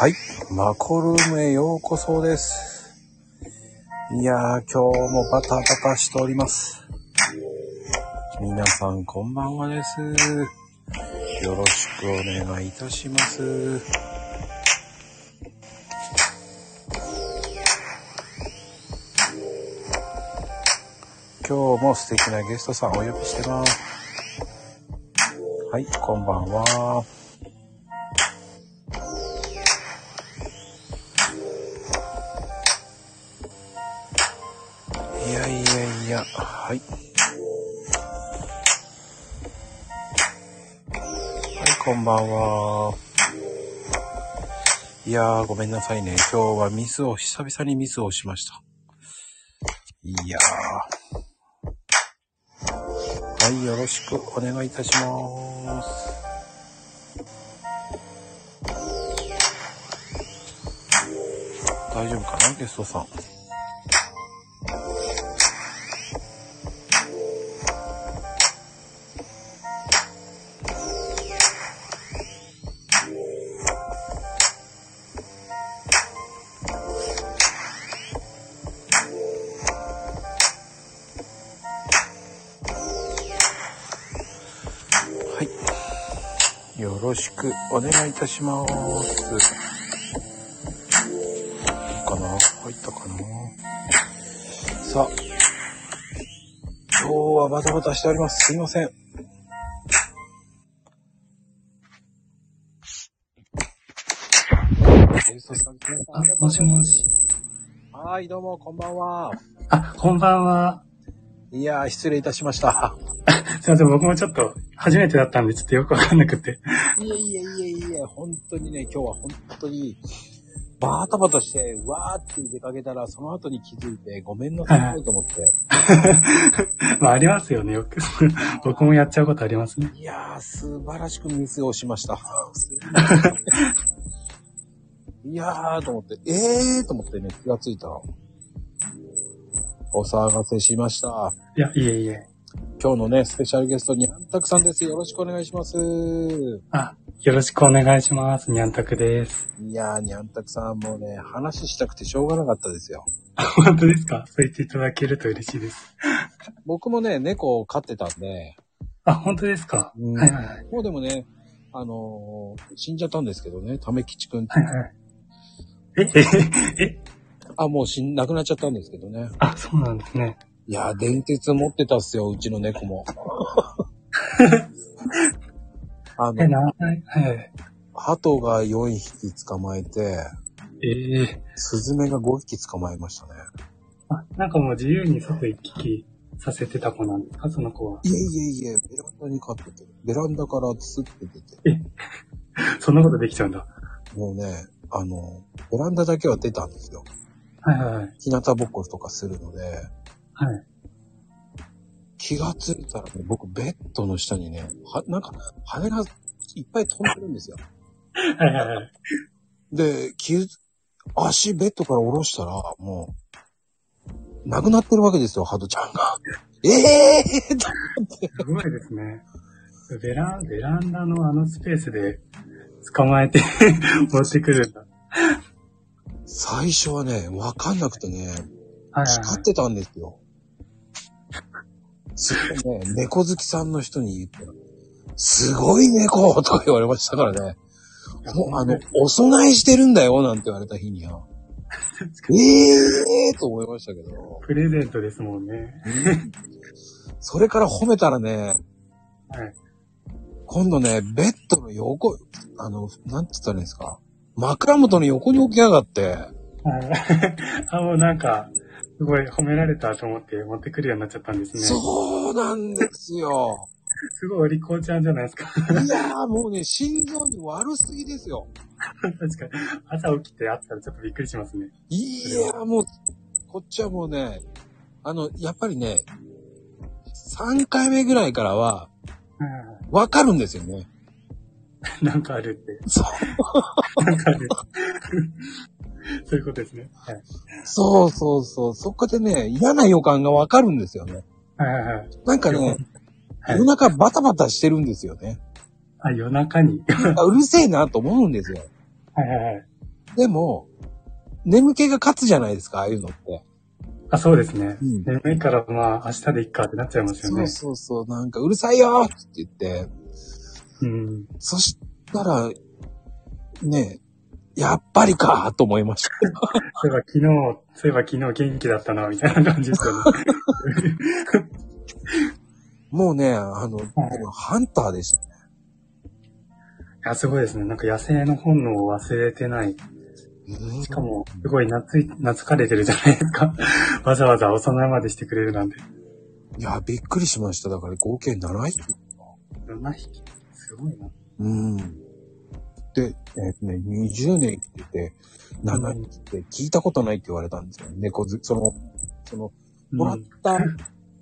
はい。マコルームへようこそです。いやー、今日もバタバタしております。皆さん、こんばんはです。よろしくお願いいたします。今日も素敵なゲストさんお呼びしてます。はい、こんばんは。はい。はい、こんばんは。いやー、ごめんなさいね。今日はミスを、久々にミスをしました。いやー。はい、よろしくお願いいたします。大丈夫かなゲストさん。ろしくお願いいたします。いいかな入ったかな？さあ。今日はバタバタしております。すいません。あ、もしもし。はい、どうも、こんばんは。あ、こんばんは。いやー、失礼いたしました。すいません、僕もちょっと、初めてだったんで、ちょっとよくわかんなくて。いえいえいえいえ、本当にね、今日は本当に、バタバタして、わーって出かけたら、その後に気づいて、ごめんなさいと思って。まあ、ありますよね、よく。僕もやっちゃうことありますね。いやー、素晴らしくミスをしました。いやー、と思って、えーと思ってね、気がついた。お騒がせしました。いや、いえいえ。今日のね、スペシャルゲストにゃんたくさんです。よろしくお願いします。あ、よろしくお願いします。にゃんたくです。いやー、にゃんたくさんもうね、話したくてしょうがなかったですよ。本当ですか？そう言っていただけると嬉しいです。僕もね、猫を飼ってたんで、あ、本当ですか、うんはいはいはい。もうでもね、あのー死んじゃったんですけどね、ためきちくん。はいはい。え、え、え、あ、もう死ん、亡くなっちゃったんですけどね。あ、そうなんですね。いやー、電鉄持ってたっすよ、うちの猫も。あえ、の、な、はいはい。鳩が4匹捕まえて、ええスズメが5匹捕まえましたね。あ、なんかもう自由に外行き来させてた子なんですか？その子は。いえいえいえ、ベランダに飼ってて、ベランダからスッて出て、そんなことできちゃうんだ。もうね、あの、ベランダだけは出たんですよ。はいはいはい。日向ぼっことかするので、はい。気がついたらね、僕ベッドの下にね、は、なんか、羽がいっぱい飛んでるんですよ。はいはいはい。で、で、気づ、足ベッドから下ろしたら、もう、亡くなってるわけですよ、ハトちゃんが。え えー、とすごいですね。ベラン、ベランダのあのスペースで捕まえて 持ってくるんだ。最初はね、わかんなくてね、はいはい光ってたんですよ。すごいね、猫好きさんの人に言ったら、すごい猫とか言われましたからね。もうあの、お供えしてるんだよ、なんて言われた日には。ええーと思いましたけど。プレゼントですもんね。それから褒めたらね、はい。今度ね、ベッドの横、あの、なんて言ったらいいんですか？枕元の横に置きやがって、はい あ、もうなんか、すごい褒められたと思って持ってくるようになっちゃったんですね。そうなんですよ。すごいお利口ちゃんじゃないですか。いやーもうね、心臓に悪すぎですよ。確かに。朝起きて会ったらちょっとびっくりしますね。いやーもう、こっちはもうね、あの、やっぱりね、3回目ぐらいからは、わかるんですよね。なんかあるって。そう。なんかある。そういうことですね。はい。そうそうそう。そこでね、嫌な予感がわかるんですよね。はいはいはい。なんかね、はい夜中バタバタしてるんですよね。あ、夜中に？あうるせえなと思うんですよ。はいはいはい。でも、眠気が勝つじゃないですか、ああいうのって。あ、そうですね。うん眠いからまあ明日でいっかってなっちゃいますよそうね。そうそう、なんかうるさいよって言って、うん。そしたら、ねやっぱりかと思いました。そういえば昨日、そういえば昨日元気だったな、みたいな感じですよね。もうね、あの、ハンターでした。いや、すごいですね。なんか野生の本能を忘れてない。しかも、すごい懐い、懐かれてるじゃないですか。わざわざお供えまでしてくれるなんて。いや、びっくりしました。だから合計7匹。7匹。すごいな。うん。で、えっ、とね、20年生きてて、7匹って聞いたことないって言われたんですよ。猫ず、その、その、もらった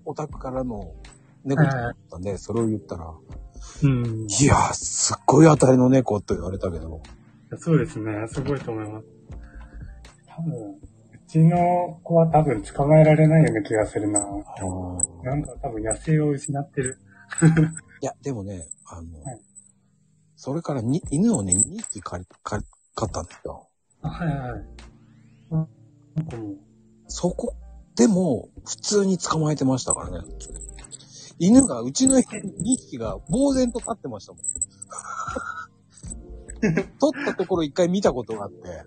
お宅からの猫だったんで、それを言ったら、うん。いやー、すっごい当たりの猫と言われたけど、そうですね。すごいと思います。多分、うちの子は多分捕まえられないような気がするな。なんか多分野生を失ってる。いや、でもね、あの、はいそれからに犬をね、2匹飼い飼い飼ったんですよ。あ、はいはいはい。あなんかもう、そこでも、普通に捕まえてましたからね。犬が、うちの犬2匹が呆然と立ってましたもん。取ったところ一回見たことがあって、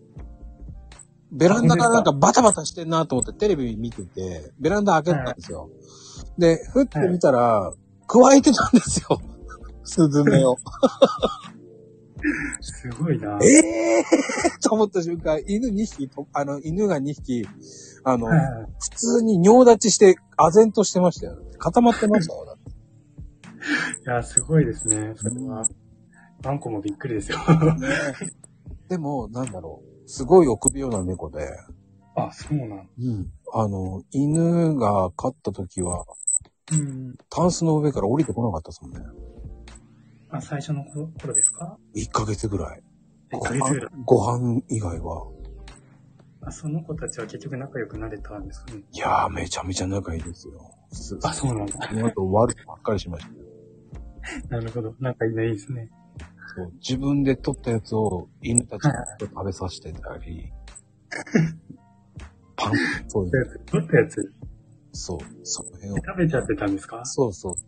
ベランダからなんかバタバタしてんなと思ってテレビ見てて、ベランダ開けたんですよ。で、ふって見たら、加えてたんですよ。スズメを。すごいな。ええー、と思った瞬間、犬2匹と、あの、犬が2匹、あの、はいはい普通に尿立ちして、唖然としてましたよ。固まってましたよ。いや、すごいですね。それは。ワンコもびっくりですよ。でも、なんだろう。すごい臆病な猫で、あ、そうなん。うん。あの、犬が飼った時は、うん。タンスの上から降りてこなかったですもんね。あ、最初の頃頃ですか？1ヶ月ぐらい。?1 ヶ月ぐらい。ご飯以外は。あ、その子たちは結局仲良くなれたんですかね。いやー、めちゃめちゃ仲いいですよ。すあ、そうなんだ。その後悪くばっかりしました。なるほど。仲いいのいいですね。そう自分で取ったやつを犬たちに食べさせてたり、パン、そう取ったやつ、取ったやつ、そう、その辺を。食べちゃってたんですか？そうそうそ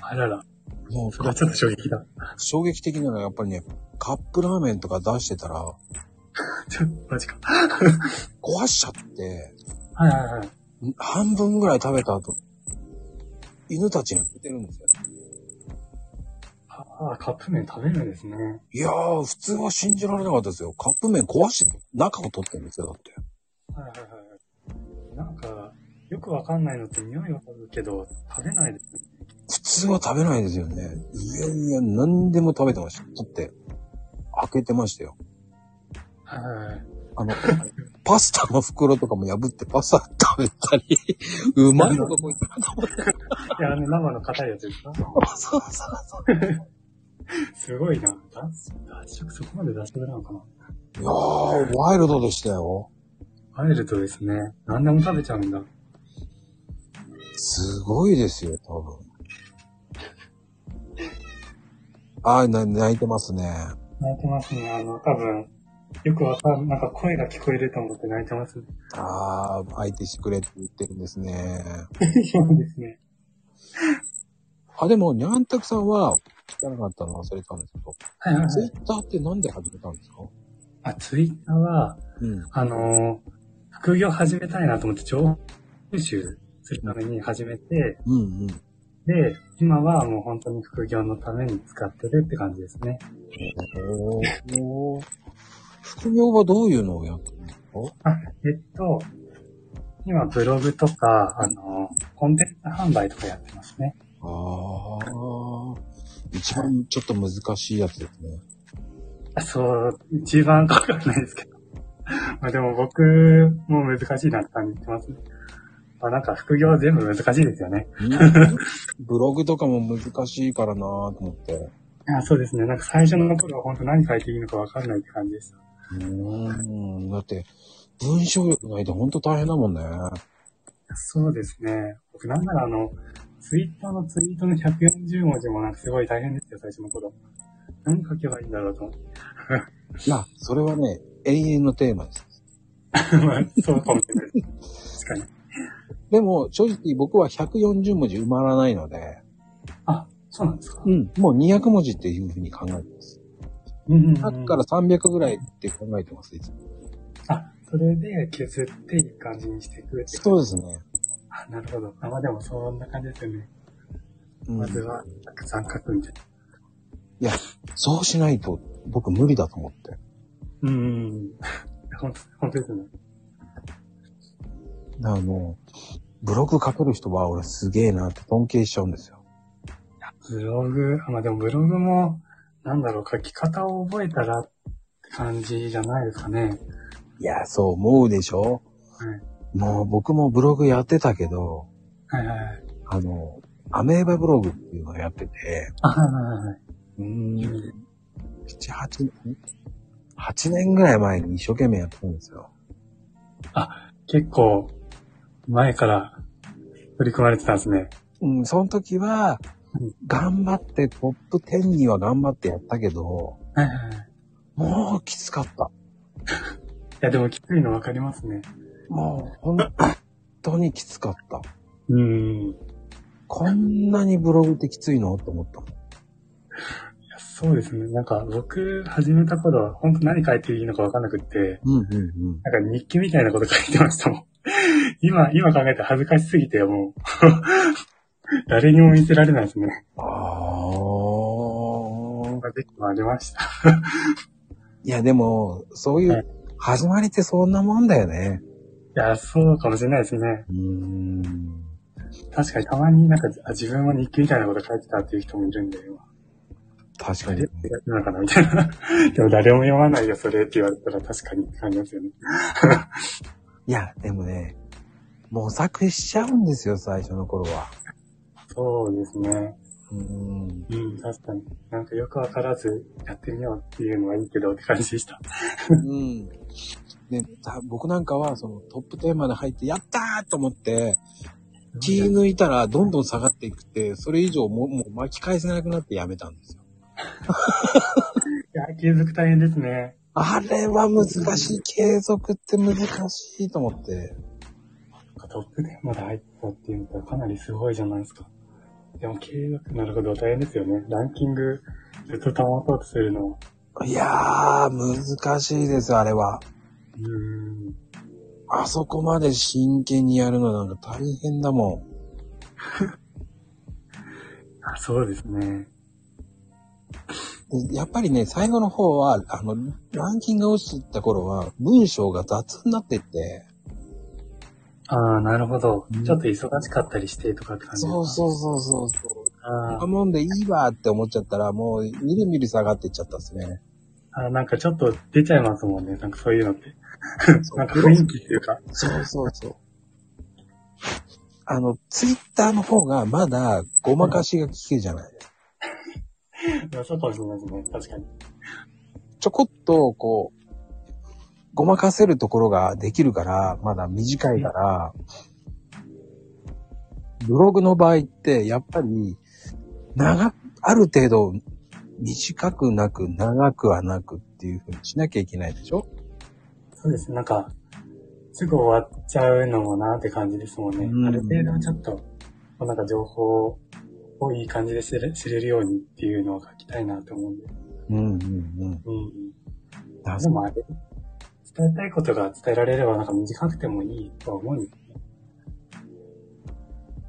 あらら。う。もうそれはちょっと衝撃だ。衝撃的なのはやっぱりね、カップラーメンとか出してたら、ちょ、マジか。壊しちゃって、はいはいはい。半分ぐらい食べた後、犬たちが寝てるんですよ。ああ、カップ麺食べるんですね。いやー、普通は信じられなかったですよ。カップ麺壊して、中を取ってるんですよ、だって。はいはいはい。なんか、よくわかんないのって匂いわかるけど、食べないですね。普通は食べないですよね。いやいや、何でも食べてました。だって、開けてましたよ。はい。あの、パスタの袋とかも破ってパスタ食べたり、うまいのかこいつと思って。いや、あの生の硬いやつですか？そうそうそう。すごいな。脱脱色そこまで脱色なのかないやー、ワイルドでしたよ。ワイルドですね。何でも食べちゃうんだ。すごいですよ、多分。あー、な泣いてますね。泣いてますね。あの、多分、よくわかん、なんか声が聞こえると思って泣いてますね。あー、相手してくれって言ってるんですね。そうですね。あ、でも、にゃんたくさんは、聞かなかったの忘れたんですけど、はいはいはい。ツイッターってなんで始めたんですか？あ、ツイッターは、うん。あのー副業始めたいなと思って情報収集するために始めて、うんうん。で、今はもう本当に副業のために使ってるって感じですね。おー副業はどういうのをやってるんですかあ、えっと、今ブログとか、あのーコンテンツ販売とかやってますね。ああ、一番ちょっと難しいやつですね。あそう、一番かかんないですけど。まあでも僕も難しいなって感じてますね。あなんか副業全部難しいですよね。ブログとかも難しいからなぁと思って。あそうですね。なんか最初の頃は本当何書いていいのかわかんないって感じでした。うーん。だって、文章力ないとほんと大変だもんね。そうですね。僕なんならあの、ツイッターのツイートの140文字もなんかすごい大変ですよ、最初の頃。何書けばいいんだろうと思って。いや、それはね、永遠のテーマです。まあ、そうかもしれない。確かに。でも、正直僕は140文字埋まらないので、あ、そうなんですか。うん、もう200文字っていうふうに考えてます。うんうんうん100から300ぐらいって考えてます、いつも。あ、それで削っていい感じにしていくってそうですね。あ、なるほど。あ、まあでもそんな感じですよね。うんまずは、たくさん書くみたいな。そうしないと僕無理だと思って。うんうんうん。ほんと、本当ですね。あの、ブログ書ける人は俺すげえなって尊敬しちゃうんですよ。ブログ、あまあでもブログも、なんだろう、書き方を覚えたらって感じじゃないですかね。いや、そう思うでしょ？はい。もう僕もブログやってたけど、はいはいはい。あの、アメーバブログっていうのをやってて、あ、はいはいはい。うーん、7、8年、8年ぐらい前に一生懸命やってたんですよ。結構、前から取り組まれてたんですね。うん、その時はうん、頑張ってトップ10には頑張ってやったけど、はいはいはい。もうきつかった。いやでもきついのわかりますね。もう本当にきつかった。うん。いこんなにブログってきついのと思ったもん。やそうですね。なんか僕始めた頃は本当何書いていいのかわかんなくって、うんうんうん。なんか日記みたいなこと書いてましたもん。今、今考えて恥ずかしすぎてもう、誰にも見せられないですね。ああ。まあぜひもありました。いやでも、そういはいう始まりってそんなもんだよね。いや、そうかもしれないですね。うーん。確かにたまになんかあ自分も日記みたいなこと書いてたっていう人もいるんで、今。確かにやってるのかなみたいな。でも誰も読まないよ、それって言われたら確かに感じますよね。いや、でもね、模索しちゃうんですよ、最初の頃は。そうですね。うーん。うん、確かに。なんかよくわからずやってみようっていうのはいいけどって感じでした。うん。で、た僕なんかは、そのトップ10まで入って、やったーと思って、気抜いたらどんどん下がっていくって、それ以上ももう巻き返せなくなってやめたんですよ。いや、継続大変ですね。あれは難しい。継続って難しいと思って。トップ10まで入ったっていうのはかなりすごいじゃないですか。でも継続、なるほど、大変ですよね。ランキングずっと保とうとするの。いやー、難しいです、あれは。うーん。あそこまで真剣にやるのなんか大変だもん。あ、そうですね。でやっぱりね、最後の方は、あの、ランキングが落ちてった頃は、文章が雑になってって、ああ、なるほどうん。ちょっと忙しかったりしてとかって感じそうそうそうそうそう。ああもんでいいわって思っちゃったら、もう、みるみる下がっていっちゃったんですね。あ、なんかちょっと出ちゃいますもんね。なんかそういうのって。なんか雰囲気っていうか。そうそうそう。あの、ツイッターの方がまだごまかしが効くじゃないそうかもしれないですね。確かに。ちょこっと、こう、ごまかせるところができるから、まだ短いから、ブログの場合って、やっぱり、長、ある程度、短くなく、長くはなくっていうふうにしなきゃいけないでしょ？そうです。なんか、すぐ終わっちゃうのもなって感じですもんね。うんある程度ちょっと、なんか情報をいい感じで知れ知れるようにっていうのを書きたいなと思うんで。うんうんうん。うん。だでもあれ、伝えたいことが伝えられればなんか短くてもいいとは思うんですね。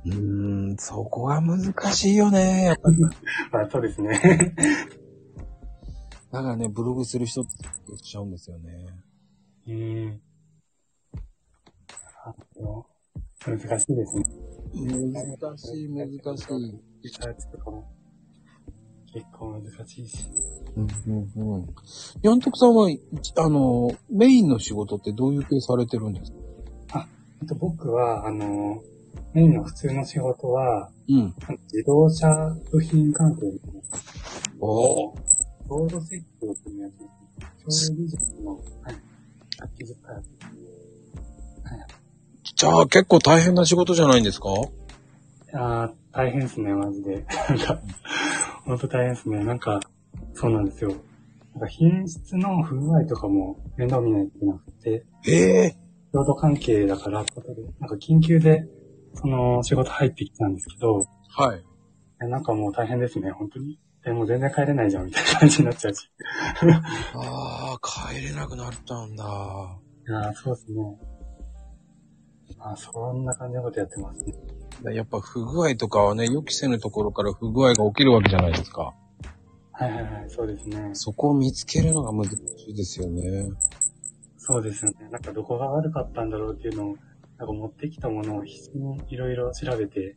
うーん、そこが難しいよね。やっぱり。まあそうですね。だからね、ブログする人って言っちゃうんですよね。うん。難しいですね。難しい、難しい。リサーチとかも結構難しいし。うんうんうん。ヤントクさんは、あの、メインの仕事ってどういう系されてるんですか？あと僕は、あの、メインの普通の仕事は、うん。自動車部品関係のおーロード設計というやつですね。調理技術の、はい、技術開発。じゃあ結構大変な仕事じゃないんですか？ああ、大変ですね、マジで。なんか、ほんと大変ですね。なんか、そうなんですよ。なんか品質の不具合とかも面倒見ないといけなくて、ええ労働関係だからってことで、なんか緊急で、その仕事入ってきたんですけど、はい。えなんかもう大変ですね、本当に。え、もう全然帰れないじゃん、みたいな感じになっちゃうし。ああ、帰れなくなったんだ。いやーそうですね。まあ、そんな感じのことやってますね。やっぱ不具合とかはね、予期せぬところから不具合が起きるわけじゃないですか。はいはいはい、そうですね。そこを見つけるのが難しいですよね。そうですよね。なんかどこが悪かったんだろうっていうのを、なんか持ってきたものを必死にいろいろ調べて、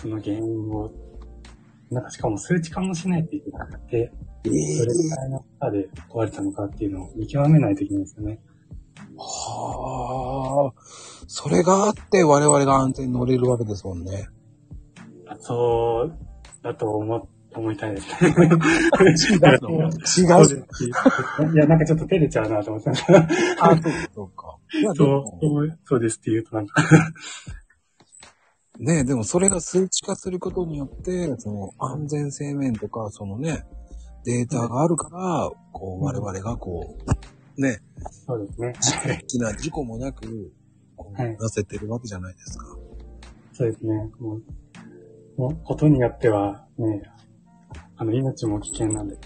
その原因を、なんかしかも数値化もしないといけなくて、えどれくらいの負荷で壊れたのかっていうのを見極めないといけないですよね。はあ。それがあって我々が安全に乗れるわけですもんね。そう、だと思、思いたいですね。違うです。いや、なんかちょっと照れちゃうなと思ってた。あ、そうか、そうそうですって言うとなんか、ねでもそれが数値化することによって、その安全性面とか、そのね、データがあるから、こう、我々がこう、ね、そうですね。大きな事故もなく、こうはいなせてるわけじゃないですか。そうですね。もう、もうことによっては、ね、あの、命も危険なんで、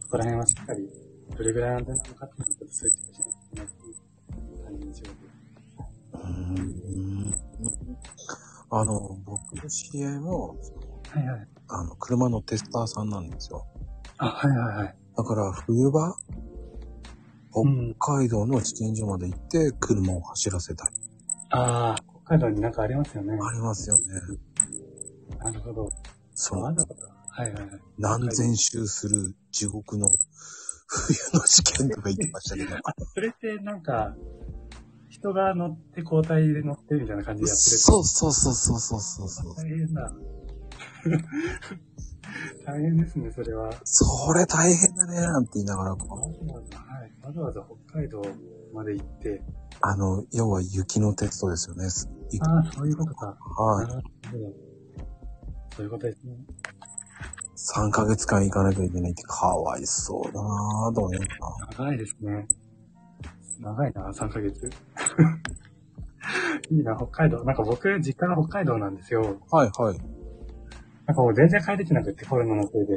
そこら辺はしっかり、どれぐらい安全なのかっていうのをちょっと数値化しないといけないっていう感じの仕事です。うーん。あの、僕の知り合いも、はいはい。あの、車のテスターさんなんですよ。あ、はいはいはい。だから、冬場、うん。北海道の地検所まで行って、車を走らせたり。ああ、北海道になんかありますよね。ありますよね。なるほど。そのわ、ざわざ。はいはいはい。何千周する地獄の冬の試験とか言ってましたけど。それってなんか、人が乗って交代で乗ってみたいな感じでやってる。そうそうそうそうそうそうそう。大変だ。大変ですね、それは。それ大変だね、なんて言いながら、こわうざわざ、はい。わざわざ北海道まで行って、あの、要は雪のテストですよね。雪ああ、そういうことか。はい。そういうことですね。3ヶ月間行かなきゃいけないってかわいそうだなぁと思いながら長いですね。長いな、3ヶ月。いいな、北海道。なんか僕、実家が北海道なんですよ。はいはい。なんかもう全然帰れてなくて、コロナのせいで。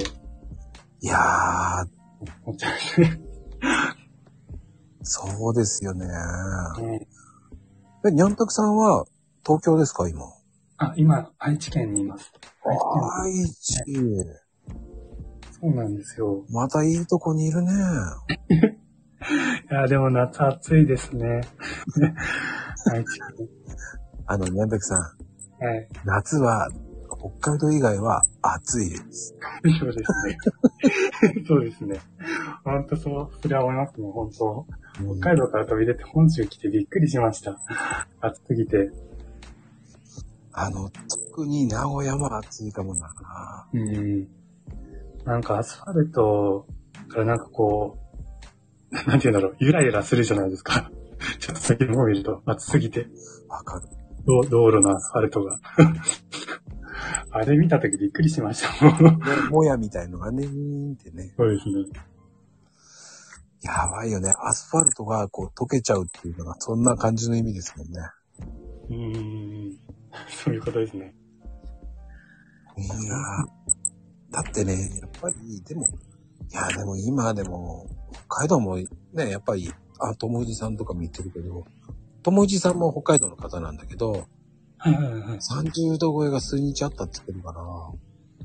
いやー、思っちゃうね。そうですよね。ねえ、にゃんたくさんは東京ですか、今？あ、今、愛知県にいます。愛知愛知。県。そうなんですよ。またいいとこにいるね。いや、でも夏暑いですね。愛知あの、にゃんたくさん、県。はい。夏は北海道以外は暑いです。そうですね。そうですね。本当そう、それは思いますね、本当。北海道から飛び出て本州来てびっくりしました。暑すぎて。あの、特に名古屋も暑いかもな。うん。なんかアスファルトからなんかこう、なんて言うんだろう、ゆらゆらするじゃないですか。ちょっと先の方見ると暑すぎて、わかる。道道路のアスファルトが。あれ見たときびっくりしました。もうももやみたいのがね、ーんってね。そうですね。やばいよね。アスファルトがこう溶けちゃうっていうのがそんな感じの意味ですもんね。うーん。そういうことですね。いやーだってね、やっぱり、でも、いや、でも今でも、北海道もね、やっぱり、あ、ともいじさんとかも言ってるけど、ともいじさんも北海道の方なんだけど、はいはいはい。30度超えが数日あったって言ってるから、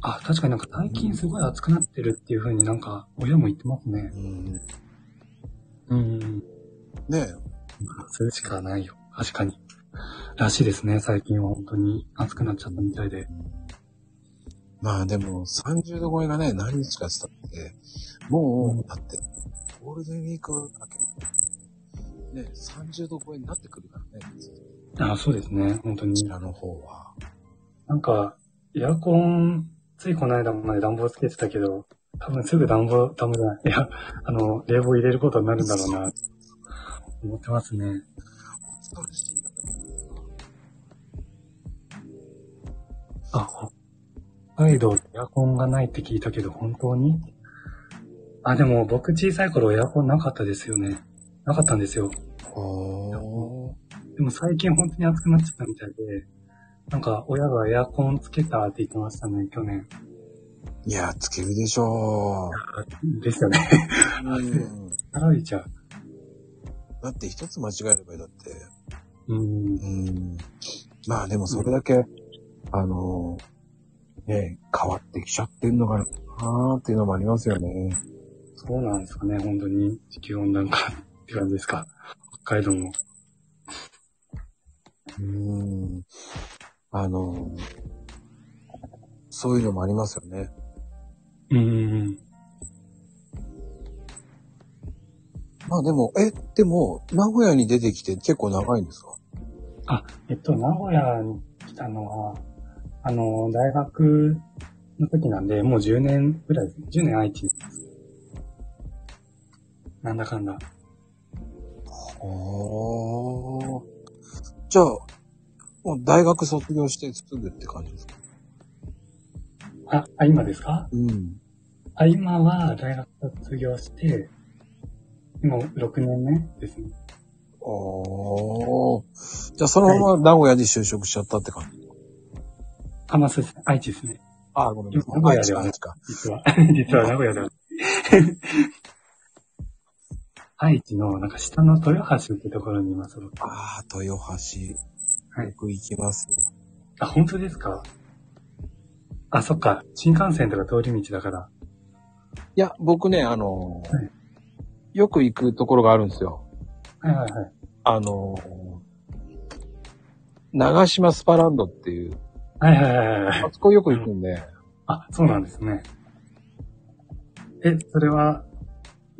あ、確かになんか最近すごい暑くなってるっていう風になんか親も言ってますね。うん、うん。ねそれしかないよ。確かに。らしいですね。最近は本当に暑くなっちゃったみたいで。まあでも、30度超えがね、何日かしたって、もう、だって、ゴールデンウィーク明け、ね、30度超えになってくるからね、あ、そうですね。本当にこち。らの方は。なんか、エアコン、ついこの間まで暖房つけてたけど、多分すぐ暖房、暖房じゃない。いや、あの、冷房入れることになるんだろうな、思ってますね。あ、北海道エアコンがないって聞いたけど、本当に？あ、でも僕小さい頃エアコンなかったですよね。なかったんですよ。はでも最近本当に暑くなっちゃったみたいで、なんか親がエアコンつけたって言ってましたね、去年。いや、つけるでしょですよね。う。うん。やられちゃう。だって一つ間違えればいいだって。うん。うん。まあでもそれだけ、あの、ね、変わってきちゃってんのかなーっていうのもありますよね。そうなんですかね、本当に。地球温暖化って感じですか。北海道も。うん。あの、そういうのもありますよね。うん。まあでも、え、でも、名古屋に出てきて結構長いんですか？あ、えっと、名古屋に来たのは、あの、大学の時なんで、もう10年ぐらいです。10年愛知です。なんだかんだ。ああ。じゃあ、もう大学卒業してすぐって感じですか？あ、あ、今ですか？うん。あ、今は大学卒業して、今6年目ですね。ああ。じゃあそのまま名古屋で就職しちゃったって感じ？あ、まあそうですね。愛知ですね。ああ、ごめんなさい。名古屋では愛知か。実は。実は名古屋では。愛知の、なんか下の豊橋ってところにいます。僕ああ、豊橋。はいよく行きます。あ、本当ですか？あ、そっか。新幹線とか通り道だから。いや、僕ね、あのーはいよく行くところがあるんですよ。はいはいはい。あのー長島スパランドっていう、はいはいはいはい。あそこよく行くんで、あ、そうなんですね。え、それは、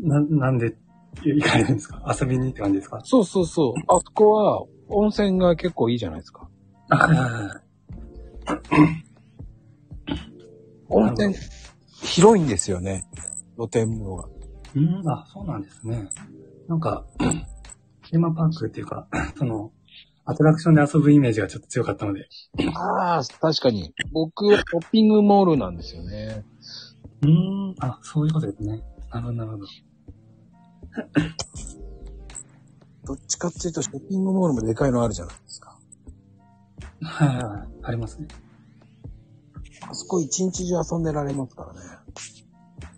な、なんで行かれるんですか？遊びにって感じですか？そうそうそう。あそこは温泉が結構いいじゃないですか。温泉、広いんですよね。露天風呂が。うん、あ、そうなんですね。なんか、テーマパークっていうか、その、アトラクションで遊ぶイメージがちょっと強かったので。ああ、確かに。僕はショッピングモールなんですよね。うーん、あ、そういうことですね。なるほど、なるほど。どっちかっていうとショッピングモールもでかいのあるじゃないですか。はいはいはい。ありますね。あそこ一日中遊んでられますからね。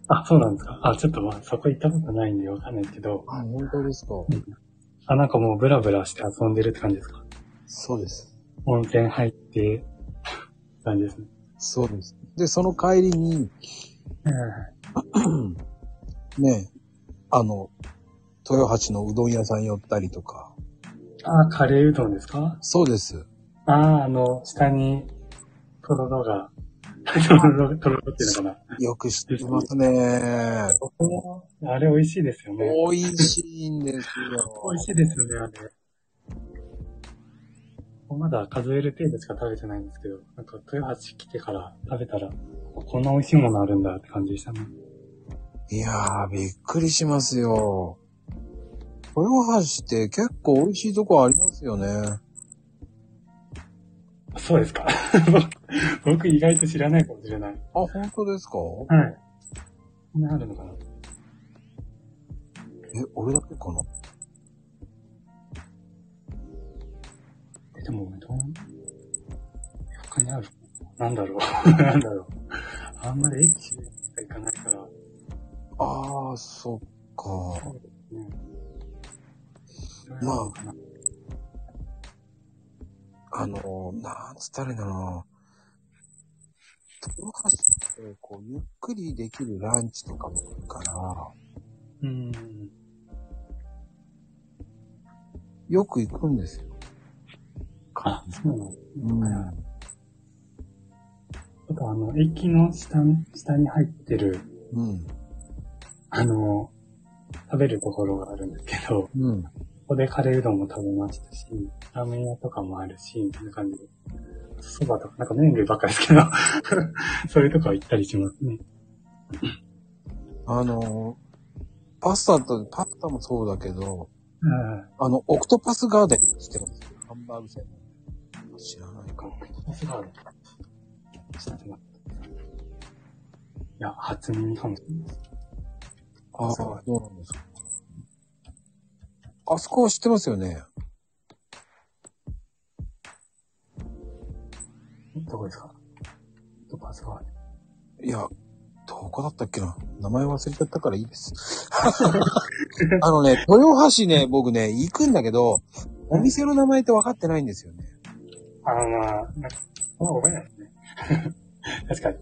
あ、そうなんですか。あ、ちょっとまあ、そこ行ったことないんでわかんないですけど。あ、本当ですか。あ、なんかもうブラブラして遊んでるって感じですか？そうです。温泉入って、感じですね。そうです。で、その帰りに、はいはいはい。ね、あの、豊橋のうどん屋さん寄ったりとか。あ、カレーうどんですか？そうです。あ、あの、下に、とろろが、とろろ、とろろっていうのかな。よく知ってますね。あれ美味しいですよね。美味しいんですよ。美味しいですよね、あれ。まだ数える程度しか食べてないんですけど、なんか豊橋来てから食べたら、こんな美味しいものあるんだって感じでしたね。いやー、びっくりしますよ。豊橋って結構美味しいとこありますよね。そうですか。僕意外と知らないかもしれない。あ、本当ですか？はい。こんなあるのかなえ、俺だけかな？え、でも、うどん他にあるなんだろう なんだろうあんまり駅しか行かないから。あー、そっか。ね。まああるのかなあの、なんつったらいいんだろうな。豊橋って、こう、ゆっくりできるランチとかもあるから、うん。よく行くんですよ。あ、そうなのうん。あとあの、駅の下に、下に入ってる、うん。あの、食べるところがあるんですけど、こうん。こでカレーうどんも食べましたし、ラーメン屋とかもあるし、みたいな感じで。そばとか、なんか麺類ばっかりですけど、そういうとこは行ったりしますね。あの、パスタと、パスタもそうだけど、うん。あの、オクトパスガーデンしてます？ハンバーグ専門。知らないか。さすがある。ちょっと待っていや、初耳かもしれないです。ああ、すごいそうなんですか。あそこは知ってますよね。どこですか？どこすごい。いや、どこだったっけな？名前忘れちゃったからいいです。あのね、豊橋ね、僕ね、行くんだけど、お店の名前って分かってないんですよね。あの、まあ、なんか、まあ、覚えないですね。確かに。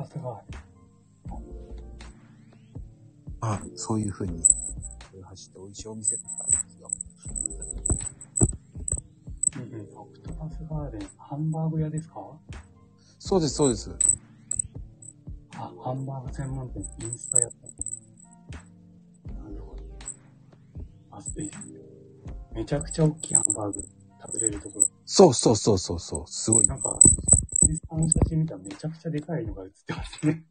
パスタが、あ、そういう風に、豊橋って美味しいお店だったんですよ。うんうん、オクトパスガーデン、ハンバーグ屋ですか？そうです、そうです。あ、ハンバーグ専門店、インスタやった。なるほど。あ、え、めちゃくちゃ大きいハンバーグ食べれるところ。そうそうそうそうそう、すごい。なんか、の写真見たらめちゃくちゃでかいのが写ってますね。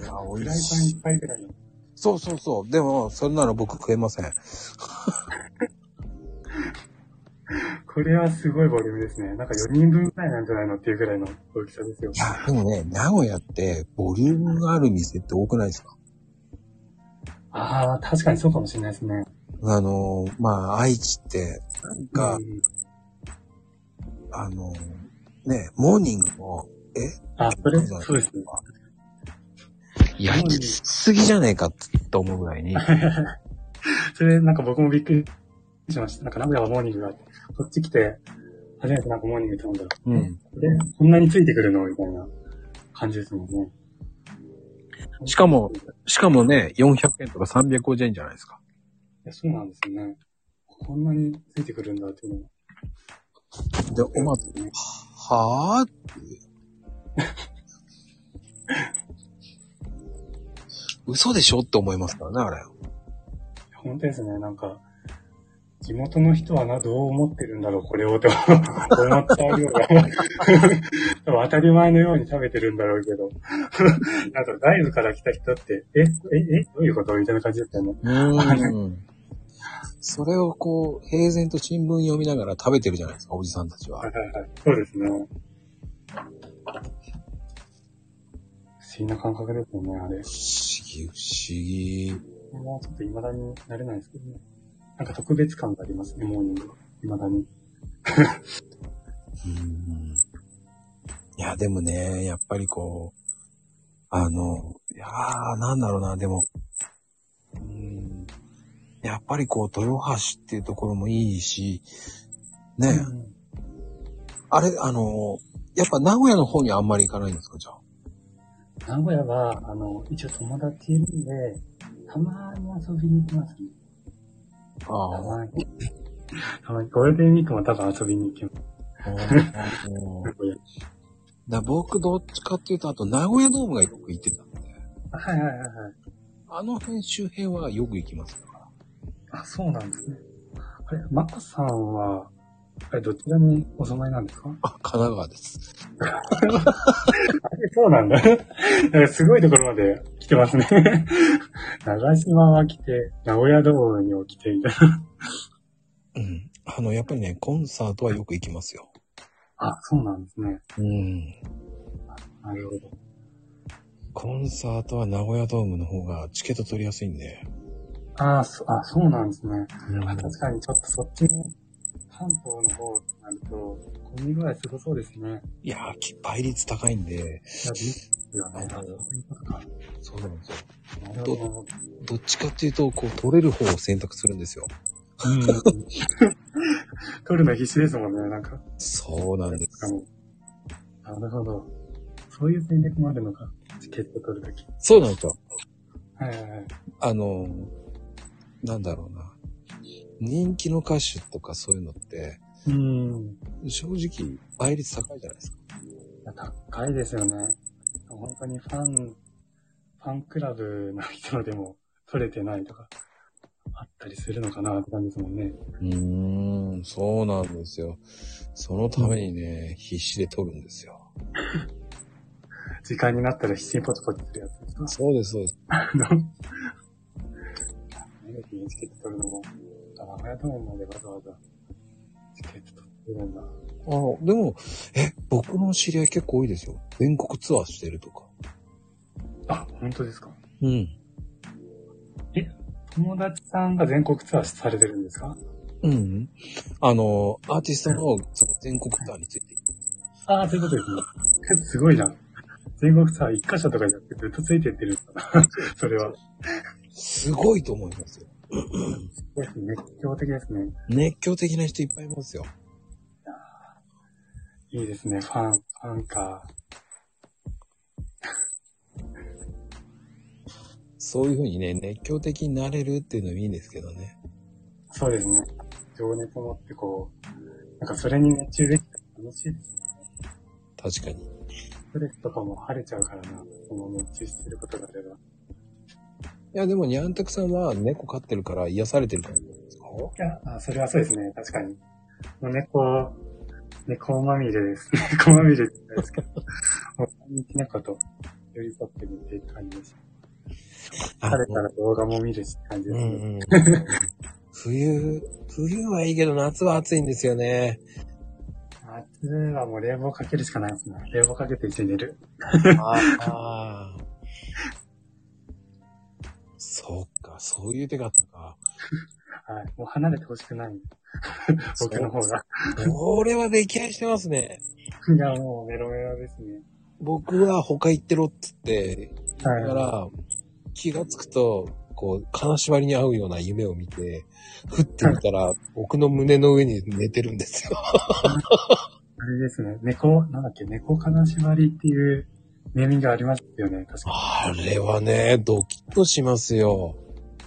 いや、フ美ライパンい。っぱいぐらいの。そうそうそう。でも、それなら僕食えません。これはすごいボリュームですね。なんか4人分くらいなんじゃないのっていうぐらいの大きさですよ。いや、でもね、名古屋って、ボリュームがある店って多くないですか？ああ、確かにそうかもしれないですね。あの、まあ、愛知って、なんか、うんあの、ね、モーニングも、え？あ、それ、そうですね。焼きすぎじゃねえかって思うぐらいに。それ、なんか僕もびっくりしました。なんか名古屋はモーニングがあって、こっち来て、初めてなんかモーニング頼んだら、うん。で、こんなについてくるのみたいな感じですもんね。しかも、しかもね、400円とか350円じゃないですか。いや、そうなんですよね。こんなについてくるんだっていうのも。で、おま。はぁ。嘘でしょって思いますからね、あれ。本当ですね。なんか、地元の人はな、どう思ってるんだろう、これを、と 思っちゃうよう 当たり前のように食べてるんだろうけど。なんか外部から来た人って、え、え、え、どういうことみたいな感じだったよね。うん。それをこう、平然と新聞読みながら食べてるじゃないですか、おじさんたちははい。はいはい。そうですね。不思議な感覚ですよね、あれ。不思議、不思議。もうちょっと未だになれないですけどね。なんか特別感がありますね、モーニング。未だに。うんいや、でもね、やっぱりこう、あの、いやー、なんだろうな、でも、うん、やっぱりこう、豊橋っていうところもいいし、ね、あれ、あの、やっぱ名古屋の方にあんまり行かないんですか、じゃあ？名古屋は、あの、一応友達いるんで、たまに遊びに行きますね。たあまに。たまに、ゴールデンウィークも多分遊びに行きます。あ。名古屋だ僕どっちかっていうと、あと名古屋ドームがよく行ってたんで、はいはいはいはい。あの辺周辺はよく行きますから。あ、そうなんですね。あれ、マカさんは、あれ、どちらにお住まいなんですか？あ、神奈川です。そうなんだ。なんかすごいところまで来てますね。長島は来て、名古屋ドームにも来て、みたいな。うん。あの、やっぱりね、コンサートはよく行きますよ。あ、そうなんですね。うん。なるほど。コンサートは名古屋ドームの方がチケット取りやすいんで。あそあ、そうなんですね。うんあ確かにちょっとそっちの関東の方ってなると、混み具合すごそうですね。いやー、き倍率高いんで、いや、ですよね。あそうなんですよ。ど。どっちかっていうと、こう、取れる方を選択するんですよ。うん。取るの必死ですもんね、なんか。そうなんです。なるほど。そういう戦略もあるのか。チケット取るとき。そうなんですよ。はいはいはい。あの、なんだろうな。人気の歌手とかそういうのって、うん。正直、倍率高いじゃないですか。いや高いですよね。本当にファン、ファンクラブの人でも取れてないとか、あったりするのかなって感じですもんね。うーん、そうなんですよ。そのためにね、必死で取るんですよ。時間になったら必死にポチポチするやつですか？そうです、そうです。あの、チケット取るのも、までわざわざチケット取ってるんだ。あでも、え、僕の知り合い結構多いですよ。全国ツアーしてるとか。あ、本当ですか？うん。友達さんが全国ツアーされてるんですか？うん。あの、アーティストのその全国ツアーについて。ああ、そういうことですね。すごいな。全国ツアー一箇所とかじゃなくてずっとついてってる。それは。すごいと思いますよ。ですね。熱狂的ですね。熱狂的な人いっぱいいますよ。いいですね。ファン、ファンか。そういうふうにね、熱狂的になれるっていうのはいいんですけどね。そうですね。情熱持ってこう、なんかそれに熱中できたら楽しいですね。確かに。ストレスとかも晴れちゃうからな。その熱中してることがあれば。いや、でも、ニャンタクさんは猫飼ってるから癒されてるからですか？いや、あそれはそうですね。確かに。もう猫、猫まみれです。猫まみれって言ったんですけど、もう猫と寄り添ってるっていう感じです。あ晴れたら動画も見るしって感じですね。うんうん。冬、冬はいいけど夏は暑いんですよね。夏はもう冷房かけるしかないですね。冷房かけて一緒に寝る。ああ。そうか、そういう手があったか。はい。もう離れてほしくない。僕の方が。これは溺愛してますね。いや、もうメロメロですね。僕は他行ってろっつって、だはいから、気がつくと、こう、金縛りに合うような夢を見て、ふってみたら、僕の胸の上に寝てるんですよ。あれですね。猫、なんだっけ、猫金縛りっていうネーミングがありますよね。確かに。あれはね、ドキッとしますよ。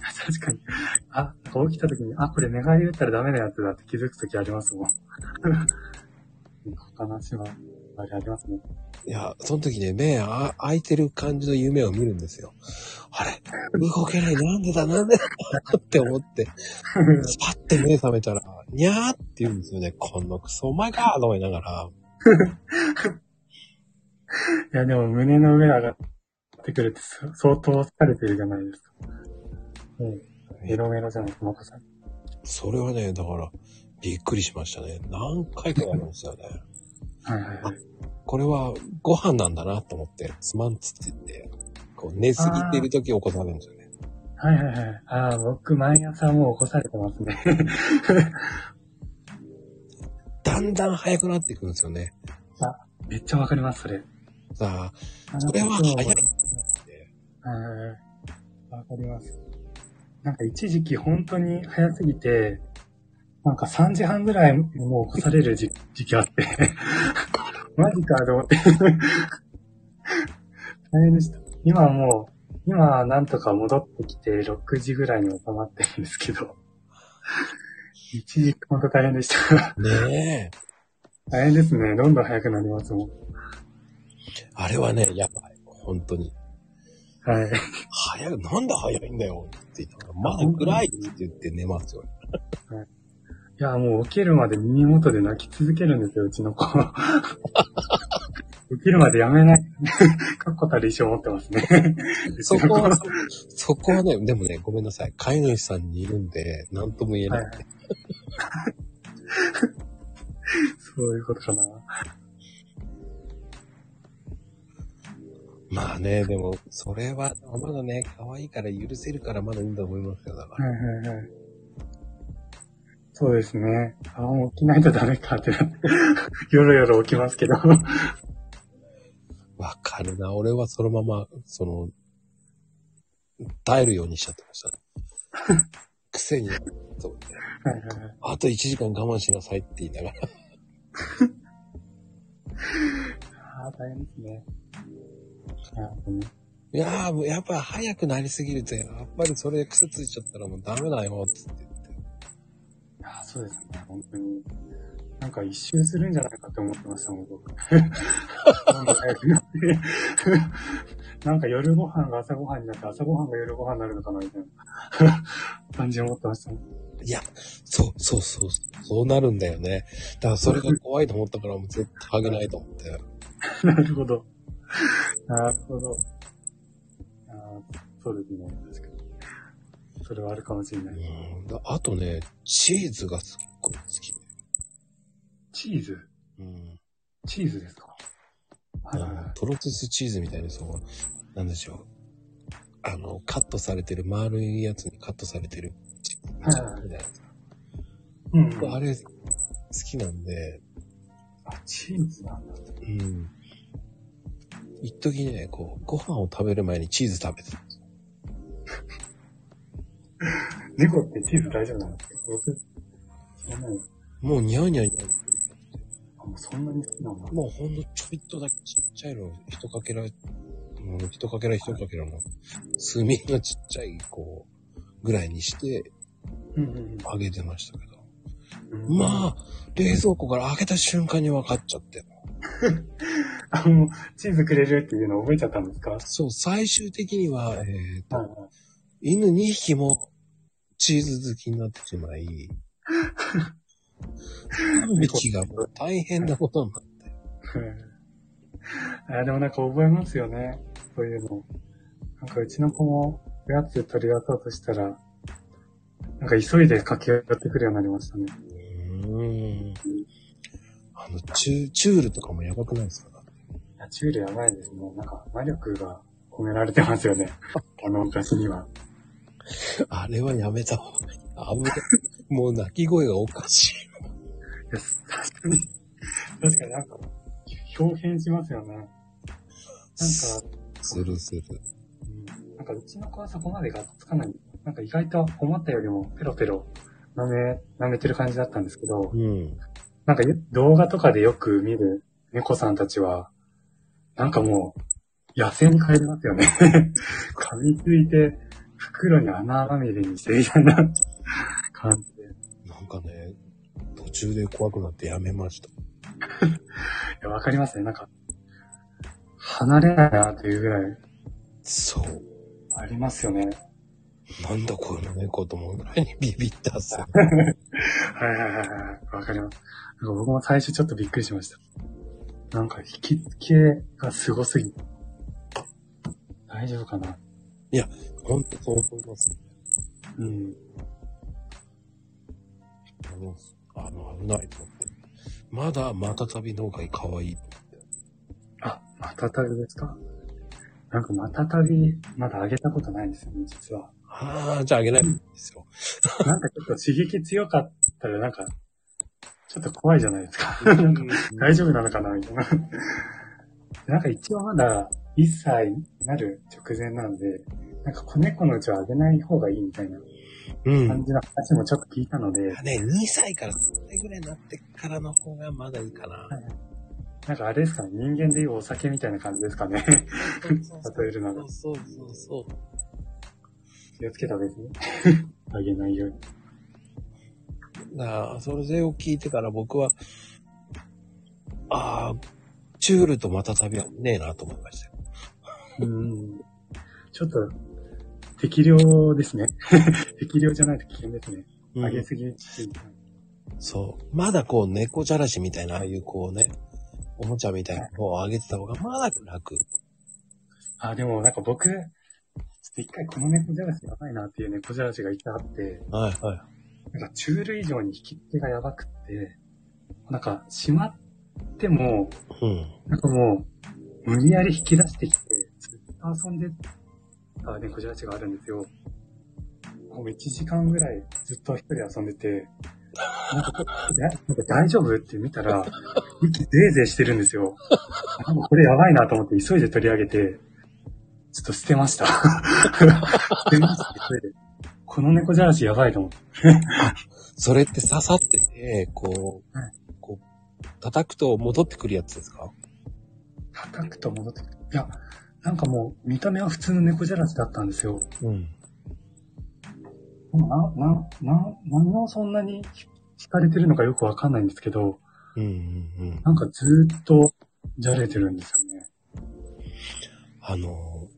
確かに。あ、起きた時に、あ、これ寝返り打ったらダメなやつだって気づく時ありますもん。猫金縛りありますね。いや、その時ね、目あ開いてる感じの夢を見るんですよ。あれ動けない、なんでだ、なんでだって思って、パッて目覚めたら、にゃーって言うんですよね。このクソお前かと思いながら。いや、でも胸の上上がってくるってそ相当疲れてるじゃないですか。うん。メロメロじゃないですか、マコさん。それはね、だから、びっくりしましたね。何回かやるんですよね。はいはいはい。これはご飯なんだなと思って、すまんっつって言って、こう寝すぎている時起こされるんですよね。はいはいはい。ああ、僕毎朝もう起こされてますね。だんだん早くなっていくんですよね。めっちゃわかります、それ。さあ、あそれは早いはいはいはい。わかります。なんか一時期本当に早すぎて、なんか3時半ぐらいにもう起こされる時時期あって、マジかと思って。大変でした。今はもう、今はなんとか戻ってきて6時ぐらいに収まってるんですけど、一時期本当大変でした。ねえ。大変ですね。どんどん早くなりますもん。あれはね、やばい。本当に。はい。早い、なんで早いんだよって言ったら、まだ暗いって言って寝ますよ。いや、もう起きるまで耳元で泣き続けるんですよ、うちの子。起きるまでやめない。かっこたる一生持ってますね。そこはそこはね、でもね、ごめんなさい。飼い主さんにいるんで、なんとも言えない。はい そういうことかな。まあね、でも、それは、まだね、可愛いから許せるからまだいいんだと思いますよ、だから。はいはいはい。そうですね。あ、もう起きないとダメかってよろよろ起きますけど。わかるな。俺はそのまま、その、耐えるようにしちゃってましたね。癖に。そうね。はいはいはい。あと1時間我慢しなさいって言いながら。あー大変ですね。いやー、もうやっぱ早くなりすぎると、やっぱりそれ癖ついちゃったらもうダメだよ、つって言って。いやーそうですね、本当に。なんか一周するんじゃないかって思ってましたもん、僕。なんか早くなって。なんか夜ご飯が朝ご飯になって、朝ご飯が夜ご飯になるのかな、みたいな感じで思ってましたもん。いや、そう、そう、そう、そうなるんだよね。だからそれが怖いと思ったからもう絶対あげないと思って。なるほど。なるほど。あーそうですね、確かに。それはあるかもしれない。うんだあとね、チーズがすっごい好き。チーズ？うん。チーズですか？はいはいあのプロセスチーズみたいにそう、なんでしょう。あの、カットされてる、丸いやつにカットされてるチーズみたいなはいはいうん。あれ、好きなんで、あ、チーズなんだ。うん。一時ね、こう、ご飯を食べる前にチーズ食べてた。猫ってチーズ大丈夫なんですか？僕、知らないよ。もうニャーニャーニャーあ、もうそんなに好きなんだ。もうほんとちょいっとだけちっちゃいの、一かけら、もう一かけら一かけらの、炭がちっちゃい、こう、ぐらいにしてうんうん揚げてましたけど。うん。まあ、冷蔵庫から開けた瞬間に分かっちゃって。あ、もう、チーズくれるっていうの覚えちゃったんですか？はいそう、最終的には、えっ、と、はい。犬2匹もチーズ好きになってしまい、3匹がもう大変なことになって。あ、でもなんか覚えますよね。そういうの。なんかうちの子も、おやつ取り出そうとしたら、なんか急いで駆け寄ってくるようになりましたね。うーん。あの、チュチュールとかもやばくないですか？いやチュールやばいですね。なんか魔力が込められてますよね。あの昔には。あれはやめた方がいい。危ない。もう泣き声がおかしい。いや確かに。確かになんか、表現しますよね。なんか、するする。うんなんかうちの子はそこまでがっつかない。なんか意外と思ったよりもペロペロ舐め、舐めてる感じだったんですけど、うん。なんかよ動画とかでよく見る猫さんたちは、なんかもう、野生に帰りますよね。噛みついて、袋に穴まみれにしてみたいな 感じで。いなんかね、途中で怖くなってやめました。や、わかりますね。なんか、離れないなというぐらいそう。ありますよね。なんだこの猫と思うぐらいにビビったっすよ。はいはいはいはい。わかります。なんか僕も最初ちょっとびっくりしました。なんか引き付けがすごすぎて。大丈夫かなほんとそう思います。うん。あの、あの危ないと思って。まだまた旅の方が可愛い。あ、またたびですか？なんかまたたび、まだあげたことないんですよね、実は。ああ、じゃああげないんですよ。なんかちょっと刺激強かったらなんか、ちょっと怖いじゃないですか。なんか大丈夫なのかなみたいな。なんか一応まだ1歳になる直前なので、なんか子猫のうちはあげない方がいいみたいなうん。感じの話もちょっと聞いたので、ね、2歳から3歳ぐらいになってからの方がまだいいかな。なんかあれですかね、人間でいうお酒みたいな感じですかね。例えるならそうそうそう。気をつけた方がいいですね。あげないように。だから、それを聞いてから僕は、ああ、チュールとまた旅はねえなと思いましたよ。うん。ちょっと、適量ですね。適量じゃないと危険ですね。上げすぎ注意そう。まだこう、猫じゃらしみたいな、ああいうこうね、おもちゃみたいなのをあげてた方がまだ楽。あ、でもなんか僕、一回この猫じゃらしやばいなっていう猫じゃらしがいてあって、はいはい。なんかチュール以上に引き付けがやばくって、なんかしまっても、うん。なんかもう、無理やり引き出してきて、ずっと遊んでた猫じゃらしがあるんですよ。もう1時間ぐらいずっと一人で遊んでて、なんかえなんか大丈夫って見たら、息ゼーゼーしてるんですよ。なんかこれやばいなと思って急いで取り上げて、ちょっと捨てました。捨てました。この猫じゃらしやばいと思って。それって刺さってて、こう、はいこう、叩くと戻ってくるやつですか？叩くと戻ってくる。いや、なんかもう見た目は普通の猫じゃらしだったんですよ。うん。な、な、な、何をそんなに惹かれてるのかよくわかんないんですけど、うんうんうん。なんかずーっとじゃれてるんですよね。あの、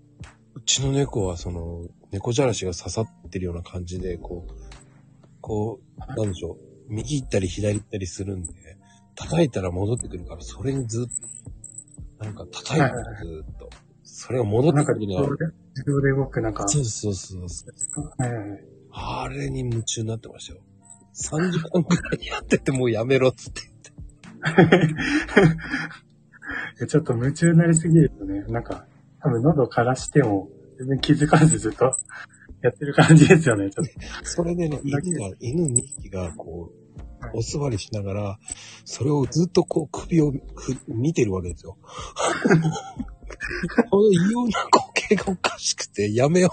うちの猫はその、猫じゃらしが刺さってるような感じで、こう、こう、なんでしょう、右行ったり左行ったりするんで、叩いたら戻ってくるから、それにずっと、なんか叩いてるずっと。それが戻ってくるのは自動で、自動くなんか、そうそうそうそう。あれに夢中になってましたよ。3時間くらいやっててもうやめろっつって。でちょっと夢中になりすぎるとね、なんか、多分喉枯らしても、全然気づかずずっとやってる感じですよね、ちょっと。それでね、犬が、犬2匹がこう、お座りしながら、それをずっとこう首をふ見てるわけですよ。この異様な光景がおかしくて、やめよ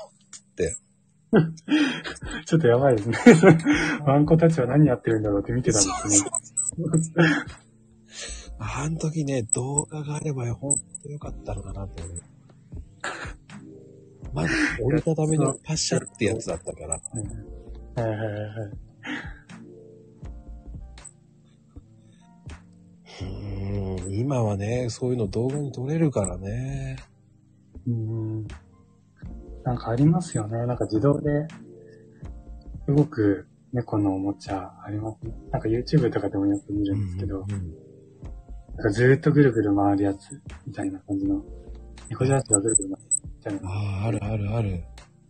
ちょっとやばいですね。ワンコたちは何やってるんだろうって見てたんですね。う。あの時ね、動画があればほんとよかったのかなと思う。まず、折りたたみのパッシャってやつだったから。はいはいはいはい。うーん、今はね、そういうの動画に撮れるからね。うん。なんかありますよね。なんか自動で動く猫のおもちゃありますね。なんか YouTube とかでもよく見るんですけど、うんうんなんかずーっとぐるぐる回るやつみたいな感じの、猫じゃらしがぐるぐる回るみたいな。ああ、あるあるある。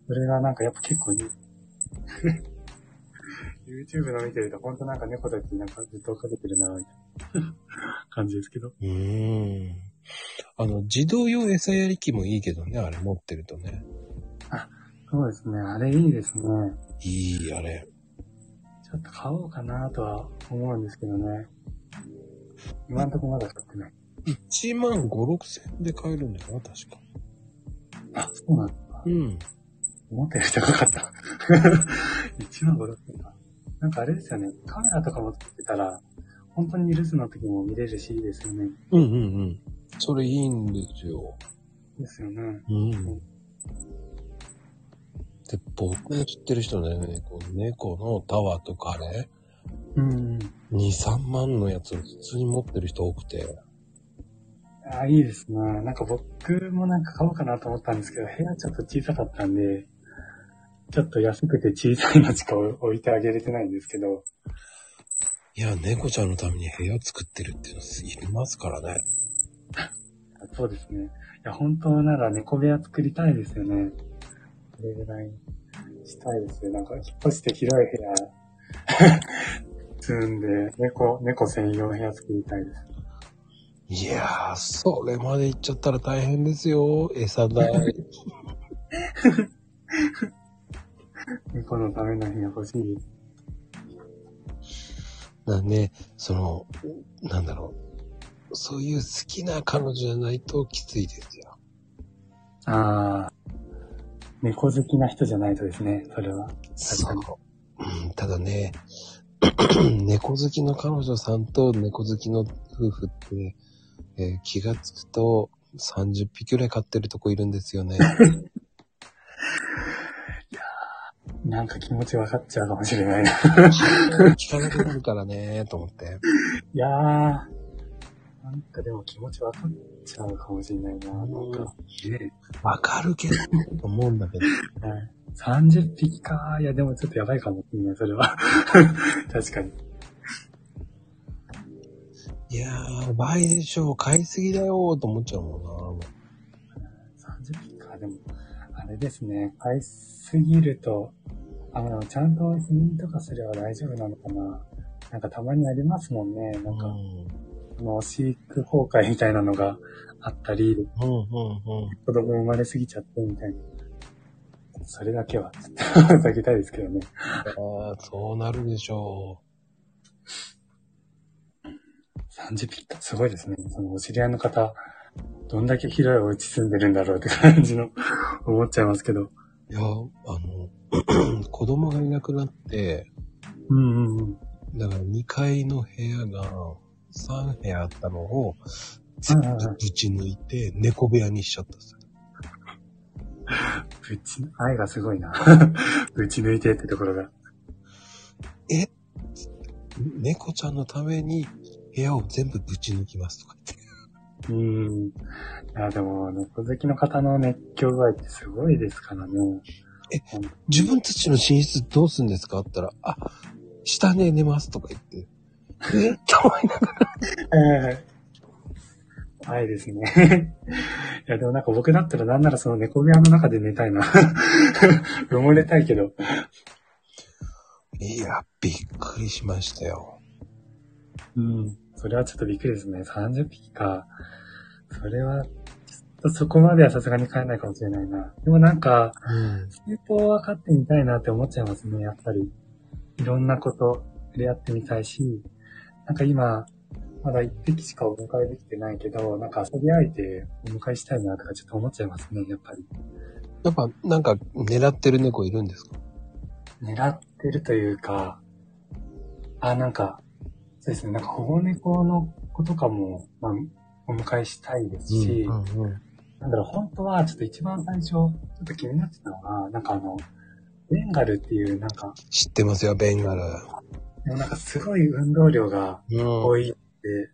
それがなんかやっぱ結構いい。YouTube の見てると、ほんとなんか猫たちになんかずっと追っかけてるな、みたいな感じですけど。うーん。あの、自動用餌やり機もいいけどね、あれ持ってるとね。そうですね。あれいいですね。いい、あれ。ちょっと買おうかなとは思うんですけどね。今んとこまだ買ってない。1万5、6千円で買えるんだよな、確か。あ、そうなんだ。うん。思ったより高かった。1万5、6千か。なんかあれですよね。カメラとか持ってたら、本当に留守の時も見れるしいいですよね。うんうんうん。それいいんですよ。ですよね。うん。で、僕の知ってる人ね、こう猫のタワーとかあれ、うん。2、3万のやつを普通に持ってる人多くて。あ、いいですね。なんか僕もなんか買おうかなと思ったんですけど、部屋ちょっと小さかったんで、ちょっと安くて小さいのしか置いてあげれてないんですけど、いや、猫ちゃんのために部屋作ってるっていうのいりますからね。そうですね。いや、本当なら猫部屋作りたいですよね。それぐらいしたいですよ。なんか、引っ越して広い部屋、積んで、猫、猫専用部屋作りたいです。いやー、それまで行っちゃったら大変ですよ。餌代。猫のための部屋欲しい。なんで、その、なんだろう。そういう好きな彼女じゃないときついですよ。ああ、猫好きな人じゃないとですね、それは。そう。うん、ただね、猫好きの彼女さんと猫好きの夫婦って、えー気がつくと30匹くらい飼ってるとこいるんですよね。なんか気持ち分かっちゃうかもしれないな。聞かなくなるからね、と思って。いやー、なんかでも気持ち分かっちゃうかもしれないな。なんか、ねわかるけど、と思うんだけど。はい。30匹か。いや、でもちょっとやばいかもしれない、それは。確かに。いやー、倍でしょ、買いすぎだよ、と思っちゃうもん30匹か。でも、あれですね。買いすぎると、あの、ちゃんと避妊とかすれば大丈夫なのかな。なんかたまにありますもんね。なんな。か、うん。あの、飼育崩壊みたいなのがあったり、うん、うん、うん。子供生まれすぎちゃってみたいな。それだけは、ちょっと 避けたいですけどね。ああ、そうなるでしょ30匹か。すごいですね。そのお知り合いの方、どんだけ広いお家住んでるんだろうって感じの、思っちゃいますけど。う。いや、あの、子供がいなくなって、うんうんうん。だから2階の部屋が3部屋あったのを、全部ぶち抜いて猫部屋にしちゃったんですよ。ぶち、愛がすごいな。ぶち抜いてってところが。え？猫ちゃんのために部屋を全部ぶち抜きますとか言って。うん。いや、でも、猫好きの方の熱狂具合ってすごいですからね。え自分たちの寝室どうすんですか？って言ったら、あ、下で寝ますとか言って。えと思いながら。ええ愛ですね。いや、でもなんか僕だったらなんならその猫部屋の中で寝たいな。埋もれたいけど。いや、びっくりしましたよ。うん。それはちょっとびっくりですね。30匹か。それは、ちょっとそこまではさすがに飼えないかもしれないな。でもなんか、うん。水筒は飼ってみたいなって思っちゃいますね、やっぱり。いろんなこと、触れ合ってみたいし、なんか今、まだ一匹しかお迎えできてないけど、なんか遊び相手お迎えしたいなとかちょっと思っちゃいますね、やっぱり。やっぱ、なんか、狙ってる猫いるんですか？狙ってるというか、あ、なんか、そうですね、なんか保護猫の子とかも、まあ、お迎えしたいですし、うんうん。なんだろう、本当はちょっと一番最初、ちょっと気になってたのが、なんかあの、ベンガルっていう、なんか、知ってますよ、ベンガル。でもなんかすごい運動量がうん。多いって、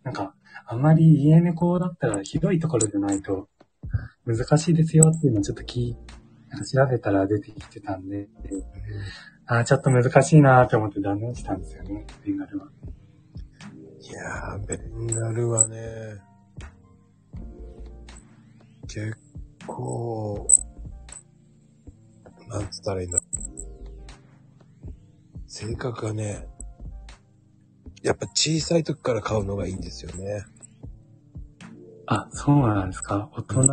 なんか、あんまり家猫だったら広いところでないと難しいですよっていうのをちょっと聞い、なんか調べたら出てきてたんで、あーちょっと難しいなーって思って断念したんですよね、ベンガルは。いやー、ベンガルはね、結構、なんつったらいいんだ。性格がね、やっぱ小さい時から飼うのがいいんですよね。あ、そうなんですか。大人、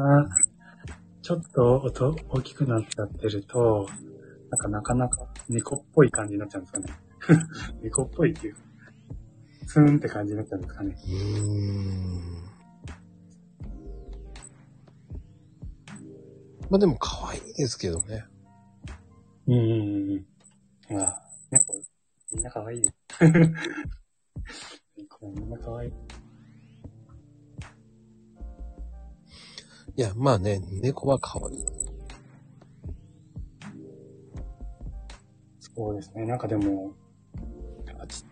ちょっとおと大きくなっちゃってると、なんかなかなか猫っぽい感じになっちゃうんですかね。猫っぽいっていう、ツーンって感じになっちゃうんですかね。うーん。まあでも可愛いですけどね。うんうんうんうん。まあ、猫、みんな可愛いよ。猫はみんな可愛い。いや、まあね、猫は可愛い。そうですね。なんかでも、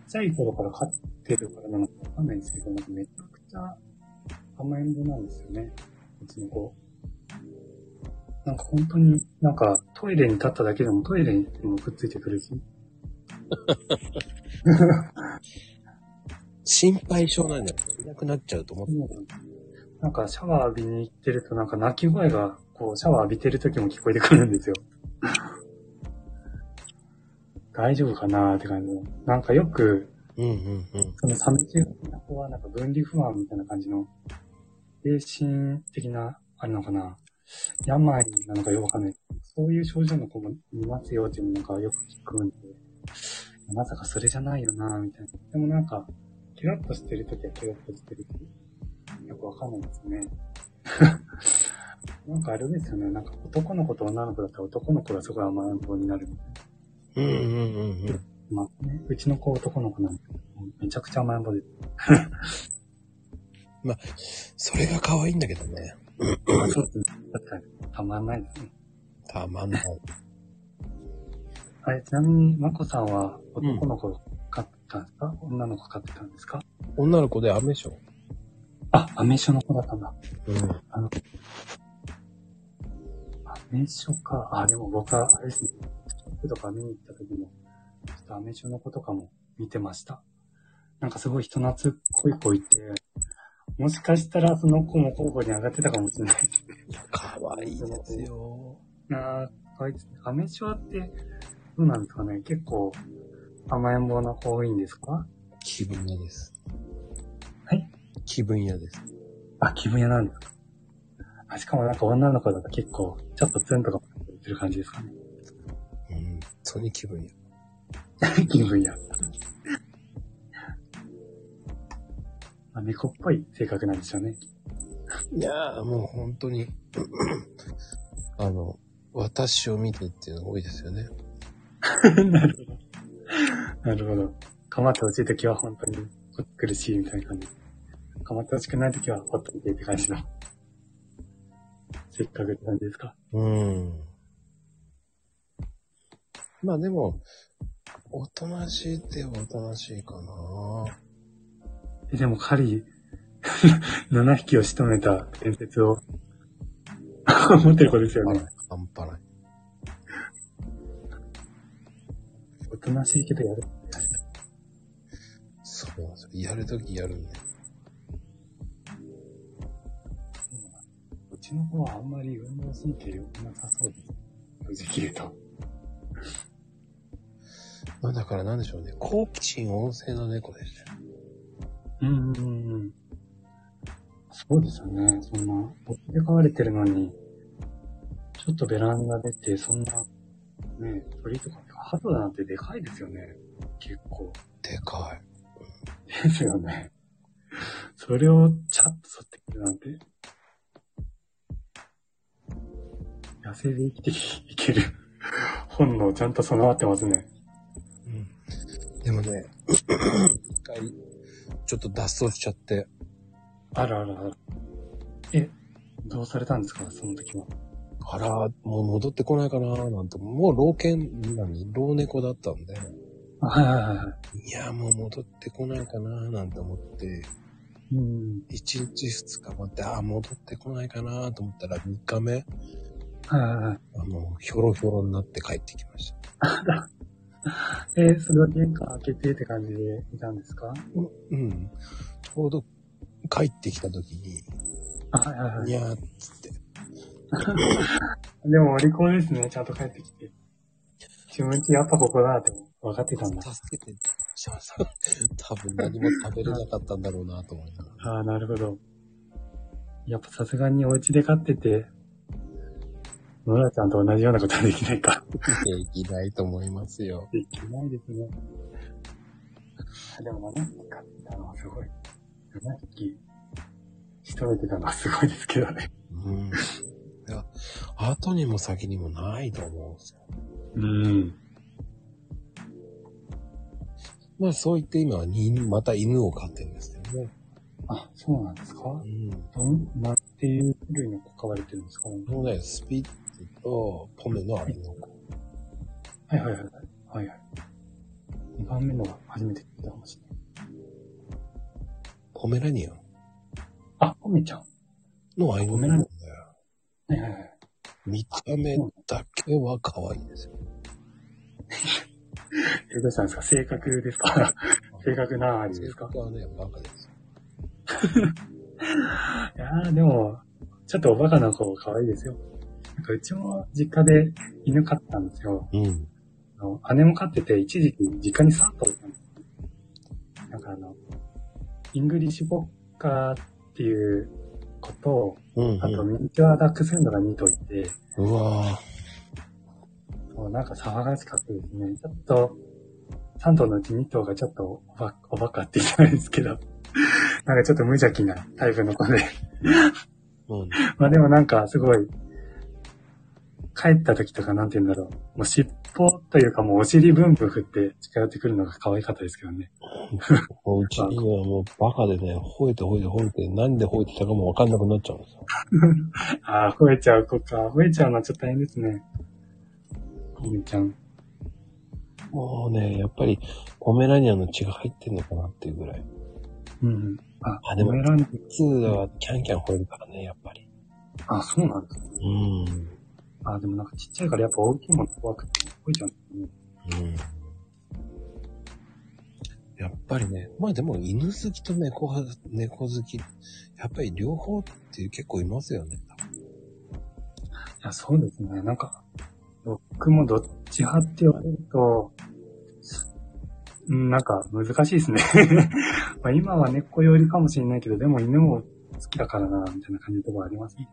ちゃい頃から飼ってるからなのかわかんないんですけど、なんかめちゃくちゃ甘えん坊なんですよね。うちの子。なんか本当に、なんかトイレに立っただけでもトイレにもくっついてくるし。心配性なんだよ。いなくなっちゃうと思って。なんかシャワー浴びに行ってるとなんか泣き声が、こうシャワー浴びてる時も聞こえてくるんですよ。大丈夫かなーって感じで。なんかよく、うんうんうん。そのサメ中の子はなんか分離不安みたいな感じの、精神的な、あれなのかな病なのかよくわかんない。そういう症状の子もいますよっていうのがよく聞くんで、まさかそれじゃないよなみたいな。でもなんか、キラッとしてるときはキラッとしてるし、よくわかんないですね。なんかあれですよね。なんか男の子と女の子だったら男の子がすごい甘えん坊になるみたいな。うんうんうんうん。まあね、うちの子男の子なんでめちゃくちゃ甘えん坊で す。それが可愛いんだけどね。そうですね。確かに。たまんないですね。たまんない。あれ、ちなみに、まこさんは男の子飼ってたんですか、女の子飼ってたんですか？女の子でアメショあ、アメショの子だったんだ。うん。あの、アメショか。あ、でも僕は、あれですね。プとか見に行った時も、ちょっとアメショの子とかも見てました。なんかすごい人懐っこい子いて、もしかしたらその子も候補に上がってたかもしれないですね。可愛いですよ。なあ、可愛いですね。アメショって、どうなんですかね？結構、甘えん坊な子多いんですか？気分屋です。はい？気分屋です。あ、気分屋なんですかあ、しかもなんか女の子だと結構、ちょっとツンとかする感じですかね？うん。そに気分屋。気分屋。あ、猫っぽい性格なんでしょうね。いやーもう本当に、あの、私を見てっていうのが多いですよね。なるほど。なるほど。構ってほしいときは本当に苦しいみたいな感じ。構ってほしくないときはほっといてって感じの。せっかくって感じですか？うん。まあでも、おとなしいっておとなしいかなえでも狩り、7匹を仕留めた伝説を 持ってる子ですよね。半端ない。おとなしいけどやる。そうなんですよ。やるときやるんで。うちの子はあんまり運動神経良くなさそうです。正直言うと。まあだからなんでしょうね。好奇心旺盛の猫でしたよ。うんうんうん。そうですよね。そんな、持って飼われてるのに、ちょっとベランダ出て、そんな、ね、鳥とか、ハトなんてでかいですよね。結構。でかですよね。それをチャッと取ってくるなんて。野生で生きていける本能ちゃんと備わってますね。でもね、一回、ちょっと脱走しちゃって、あらあらあら。え、どうされたんですか？その時は。あら、もう戻ってこないかななんて、もう老犬、何老猫だったんで、あはいはいはいはい。いや、もう戻ってこないかななんて思って、うん。1日2日待って、あ、戻ってこないかなと思ったら3日目、はいはいはい。あの、ひょろひょろになって帰ってきました。えーそれは玄関開けてって感じでいたんですか？うん。ちょうど帰ってきた時に、あはいはいはいい。やーっつって、でも、お利口ですね。ちゃんと帰ってきて。自分ちやっぱここだって分かってたんだ。助けて、しました。多分何も食べれなかったんだろうなと思いながら。ああ、なるほど。やっぱさすがにお家で飼ってて、ノラちゃんと同じようなことはできないか。できないと思いますよ。できないですね。あでも7匹飼ってたのはすごい。7匹仕留めてたのはすごいですけどね。うん。いや、後にも先にもないと思うんですよ。うん。まあそう言って今はにまた犬を飼ってるんですけどね。あ、そうなんですか？うん。どんなんていう種類の子飼われてるんですか？もうね、スピッツとポメのアリの子。はいはいはい。はいはい。2番目のが初めて聞いたかもしれない。ポメラニアンあ、ポメちゃん。のアイヌなんだよ。はいはいはい。見た目だけは可愛いんですよ。え、どうしたんですか？性格ですか？性格なありですか？性格はね、バカですよ。いやー、でも、ちょっとおバカな子可愛いですよ。なんかうちも実家で犬飼ってたんですよ。うん。あの姉も飼ってて、一時期実家に3頭いたんです。なんかあの、イングリッシュコッカーっていう子と、うん、うん。あとミニチュアダックスフンドが2頭いて、うわぁ。そうなんか騒がしかったですね。ちょっと、3頭のうち2頭がちょっとおバおバカって言ったらいいですけど、なんかちょっと無邪気なタイプの子で。うん。まあでもなんかすごい、帰った時とかなんて言うんだろう。もう尻尾というかもうお尻ブンブン振って近寄ってくるのが可愛かったですけどね。もううちにはもうバカでね、吠えて吠えて吠えて、なんで吠えてたかもわかんなくなっちゃうんですよ。ああ、吠えちゃう子か。吠えちゃうのはちょっと大変ですね。コミちゃん。もうね、やっぱりポメラニアンの血が入ってんのかなっていうぐらい。うんうん。あ、あでもポメラニ普通はキャンキャン吠えるからね、やっぱり。あ、そうなんですね。うん。あ、でもなんかちっちゃいからやっぱ大きいもの怖くて吠えちゃうんですね。うん。やっぱりね、まあでも犬好きと猫派、猫好き、やっぱり両方って結構いますよね。いや、そうですね。なんか、僕もどっち派って言われると、うん、なんか難しいですね。まあ今は猫寄りかもしれないけど、でも犬も好きだからな、みたいな感じのところありますね。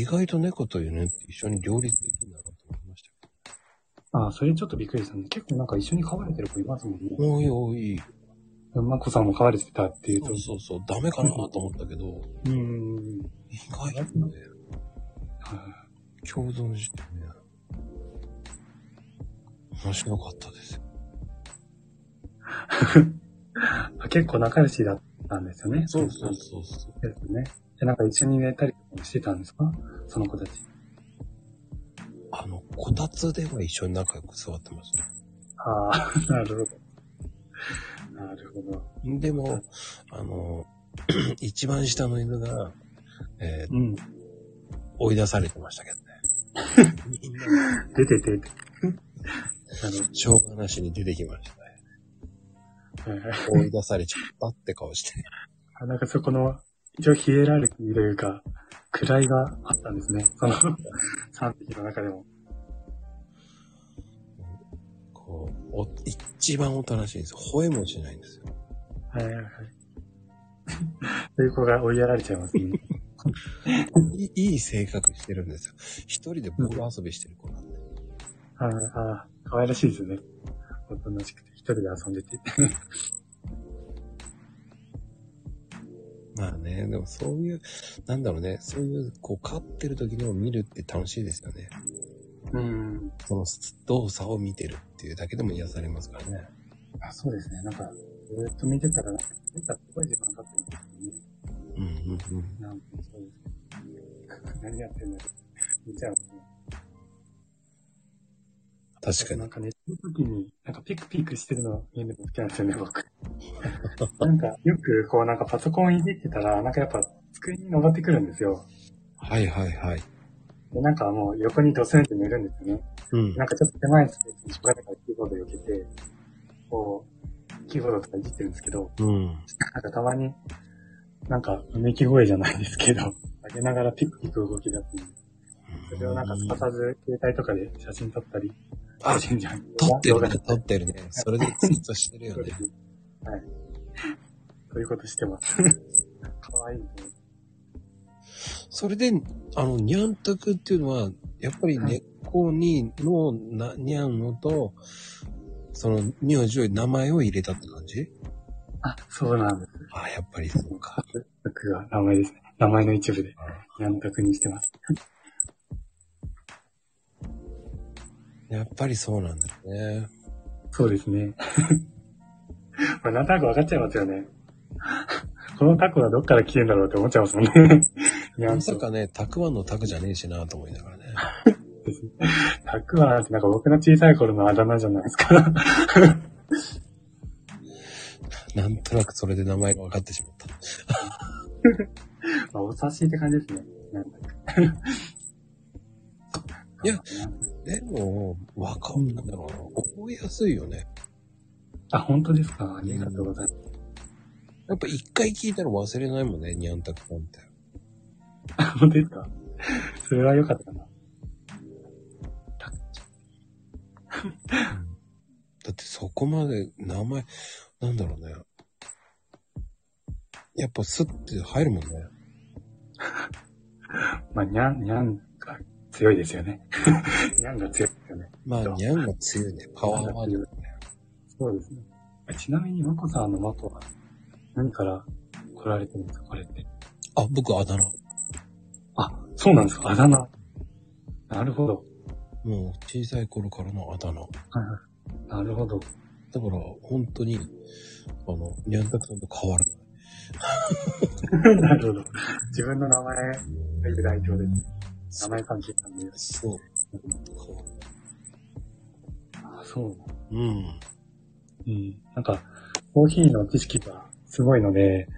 意外と猫と犬って一緒に両立できるんだなと思いましたああ、それちょっとびっくりしたね。結構なんか一緒に飼われてる子いますもんね。けど。おいおい。まこさんも飼われてたっていうとそう。そうそう、ダメかなと思ったけど、うんうんうん。意外とね、はい共存してね、面白かったですよ。あ 結構仲良しだったんですよね。そうそうそうそう。ですね。で、なんか一緒に寝たりしてたんですか？その子たち。あの、こたつでは一緒に仲良く座ってました。ああ、なるほど。なるほど。でも、あの、一番下の犬が、えーうん。追い出されてましたけどね。出て出て。あの、しょうがなしに出てきましたね。は い追い出されちゃったって顔して。あなんかそこの、一応ヒエラルキーというか、位があったんですね。その、3匹の中でも。こう、お一番おとなしいんですよ。吠えもしないんですよ。はいはいはい。そういう子が追いやられちゃいますね。いいいい性格してるんですよ。一人でボール遊びしてる子なんで。ああ、可愛らしいですよね。おとなしくて、一人で遊んでて。まあね、でもそういう、なんだろうね、そういう、こう、勝ってる時の見るって楽しいですよね。うん。その動作を見てるっていうだけでも癒されますからね。あ、そうですね。なんか、ずっと見てたら、見たらすごい時間かかってるんですよね。うんうんうん。なんかそうです。何やってんの見ちゃう、ね。確かになん。か寝てる時に、なんかピクピクしてるの見るの好きなんですよね、僕。なんか、よくこうなんかパソコンいじってたら、なんかやっぱ机に登ってくるんですよ。はいはいはい。で、なんかもう横にドスンって寝るんですよね。うん。なんかちょっと狭いスペースにしょがないからキーボード避けて、こう、キーボードとかいじってるんですけど、うん。なんかたまに、なんか、うめき声じゃないですけど、上げながらピクピク動き出すんで、それをなんかすかさず携帯とかで写真撮ったり、あ、写真じゃん。撮ってるね撮ってるね。それでツイートしてるよね。はい。そういうことしてます。かわいいね。それで、あの、にゃんたくっていうのは、やっぱり根っこにの、な、にゃんのと、その、名字を名前を入れたって感じ？あ、そうなんです。あやっぱりそうか。名前ですね。名前の一部で、ヤンタクにしてます。やっぱりそうなんだよね。そうですね。まあ、なんとなく分かっちゃいますよね。このタコはどっから来てんだろうって思っちゃいますもんね。まさかね、たくあんのたくじゃねえしなと思いながらね。タクはなんてなんか僕の小さい頃のあだ名じゃないですか。なんとなくそれで名前が分かってしまった。まあ、お察しって感じですね。いやでも、わかんないんだろうな。覚えやすいよね。あ、本当ですか？ありがとうございます。やっぱ一回聞いたら忘れないもんね、にゃんたくさんって。あ本当ですか？それは良かったかな。だってそこまで名前、なんだろうね。やっぱスッて入るもんね。まあ、にゃん、にゃんが強いですよね。にゃんが強いですよね。まあ、そうにゃんが強いね。パワーワードだね。そうですね。ちなみに、まこさんのまこは何から来られてるんですかこれって？あ、僕あだ名。あ、そうなんですかあだ名。なるほど。もう小さい頃からのあだ名。はいはい。なるほど。だから、本当に、あの、にゃんたくさんと変わらない。なるほど。自分の名前がいる代表です。名前関係なんで。そう。あ、そう。るうん。うん。なんか、コーヒーの知識がすごいので、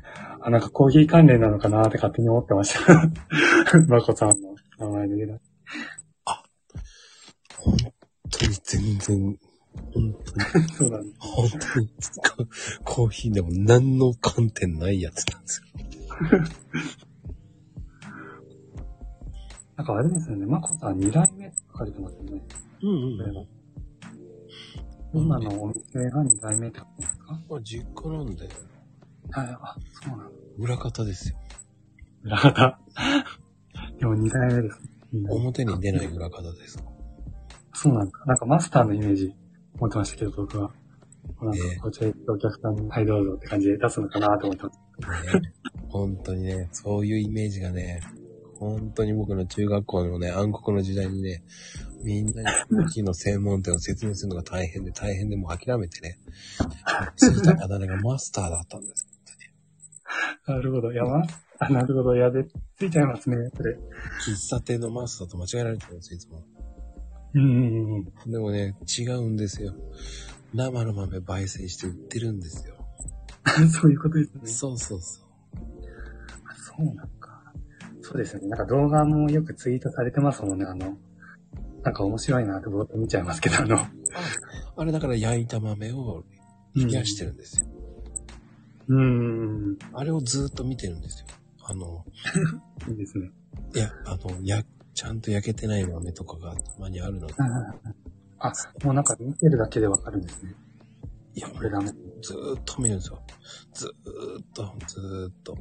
あ、なんかコーヒー関連なのかなって勝手に思ってました。まこさんの名前で言う本当に全然、本当に、そうなんです。本当に、コーヒーでも何の観点ないやつなんですよ。なんかあれですよね。まこさん2代目って書かれてますよね。うんこれは今のお店が2代目ってことですか？まあ、実家なんで、はい、あ、そうなの。裏方ですよ。裏方？でも2代目です。表に出ない裏方です。そうなんか。なんかマスターのイメージ持ってましたけど、僕は。なんかええ、こちら行ってお客さんに、はいどうぞって感じで出すのかなと思ってます。ね、本当にね、そういうイメージがね、本当に僕の中学校のね、暗黒の時代にね、みんなにコーヒーの専門店を説明するのが大変で大変でもう諦めてね、ついたあだ名がマスターだったんです。なるほど。いや、まあ、なるほど。いや、で、ついちゃいますね、それ。喫茶店のマスターと間違えられてるんですよ、いつも。うんうんうん。でもね、違うんですよ。生の豆焙煎して売ってるんですよ。そういうことですね。そうそうそう。そうなんか。そうですよね。なんか動画もよくツイートされてますもんね。あの、なんか面白いなってぼーっと見ちゃいますけど、あの、あれだから焼いた豆を冷やしてるんですよ。うん。うん。あれをずーっと見てるんですよ。あの、いいですね。いや、あの、や、ちゃんと焼けてない豆とかがたまにあるので、あ、もうなんか見てるだけでわかるんですね。いや、これダメ。ずーっと見るんですよ。ずーっと、ずーっと。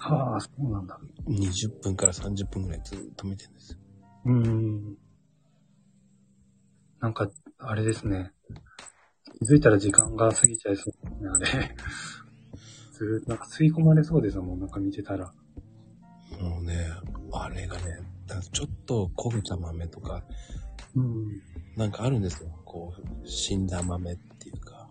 ああ、そうなんだ。20分から30分ぐらいずーっと見てるんですよ。うーん。なんか、あれですね。気づいたら時間が過ぎちゃいそうですね、あれ。ずーっとなんか吸い込まれそうですもん、なんか見てたら。もうね、あれがね、だちょっと焦げた豆とか、うん。なんかあるんですよ。こう、死んだ豆っていうか。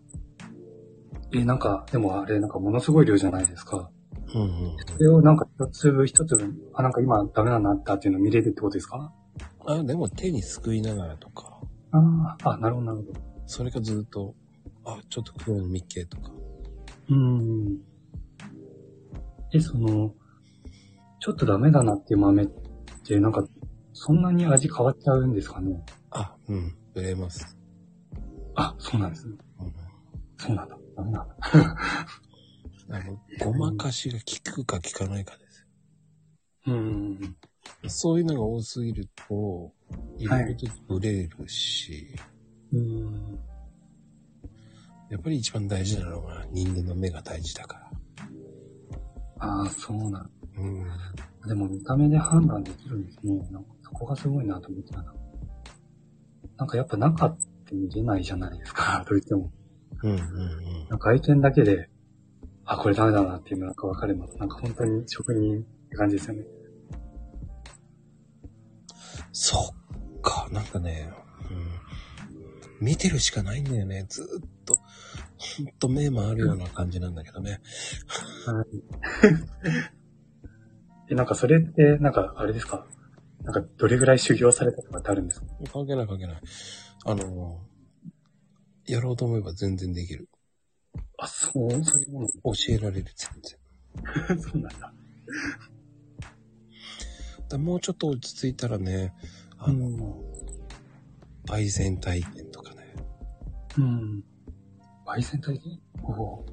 え、なんか、でもあれ、なんかものすごい量じゃないですか。うんうん。それをなんか一粒一粒、あ、なんか今ダメなのあったっていうのを見れるってことですか？あ、でも手にすくいながらとか、ああ、あ、なるほど、なるほど。それがずっと、あ、ちょっと黒いの見っけとか。うーん。え、その、ちょっとダメだなっていう豆って、なんか、そんなに味変わっちゃうんですかね？あ、うん、売れます。あ、そうなんですね。うんそうなんだ。ダメなんだ。あの、ごまかしが効くか効かないかですうーん。よ。そういうのが多すぎると、入れるとブレるし、うーん。やっぱり一番大事なのは人間の目が大事だから。ああ、そうなんうん。でも見た目で判断できるんですね。なんかそこがすごいなと思ってたな。なんかやっぱ中って見れないじゃないですか、どうしても。うんうんうん。なんか外見だけで、あ、これダメだなっていうのなんかわかるの。なんか本当に職人って感じですよね。そっか、なんかね、うん、見てるしかないんだよね。ずーっと、ほんと目回るような感じなんだけどね。はい。え、なんかそれって、なんかあれですか？なんかどれぐらい修行されたとかってあるんですか？関係ない関係ない。あの、やろうと思えば全然できる。あ、そう、そういうもの。教えられる、全然。そうなんだ。だもうちょっと落ち着いたらね、あの、ん。焙煎体験とかね、うん。焙煎体験？おお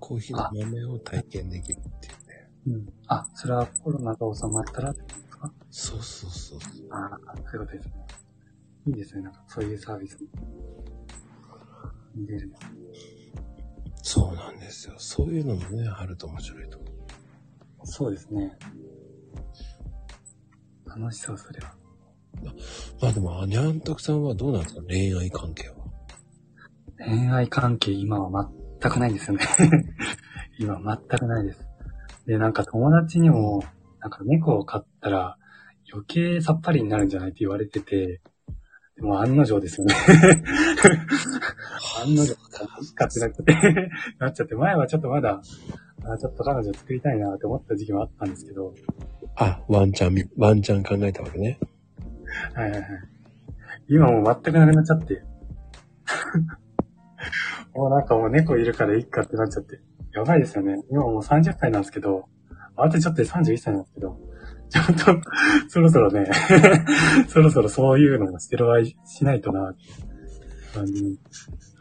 コーヒーの豆を体験できるっていうね。うん。あ、それはコロナが収まったらってことですか？そうそうそう。ああ、そういうことですね。いいですね。なんかそういうサービスも。見れるの。そうなんですよ。そういうのもね、あると面白いと思う。そうですね。楽しそう、それは。まあでも、アニャンタクさんはどうなんですか？恋愛関係は。恋愛関係今は全くないですよね。今全くないです。で、なんか友達にも、なんか猫を飼ったら余計さっぱりになるんじゃないって言われてて、でも案の定ですよね。案の定、飼ってなくて、なっちゃって、前はちょっとまだ、あちょっと彼女作りたいなって思った時期もあったんですけど、あ、ワンチャンみ、ワンチャン考えたわけね。はいはいはい。今もう全くなくなっちゃって。もうなんかもう猫いるからいいかってなっちゃって。やばいですよね。今もう30歳なんですけど、あとちょっとで31歳なんですけど、ちょっと、そろそろね、そろそろそういうのも捨てる場合しないとな、って感じに。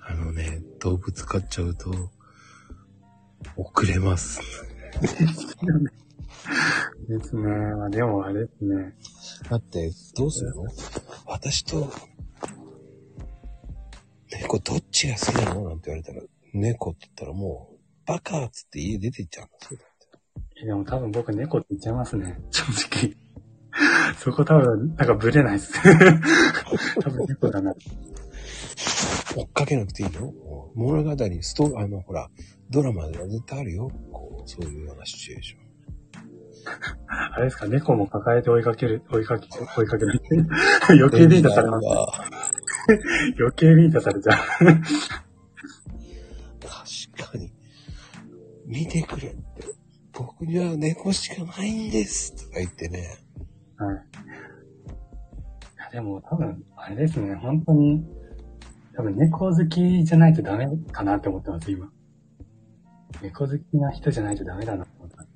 あのね、動物飼っちゃうと、遅れます。ですね。まあでもあれですね。だって、どうするの？私と、猫どっちが好きなの？なんて言われたら、猫って言ったらもう、バカっつって家出て行っちゃうんですよ。でも多分僕猫って言っちゃいますね。正直。そこ多分、なんかブレないです。多分猫だな。追っかけなくていいよ。物語、ストあの、ほら、ドラマでは絶対あるよ。こう、そういうようなシチュエーション。あれですか、猫も抱えて追いかける、追いかけ、追いかける。余計ビンタされます。余計ビンタされちゃう。確かに。見てくれって。僕には猫しかないんです。とか言ってね。はい。いやでも多分、あれですね、本当に、多分猫好きじゃないとダメかなって思ってます、今。猫好きな人じゃないとダメだなと思ってます。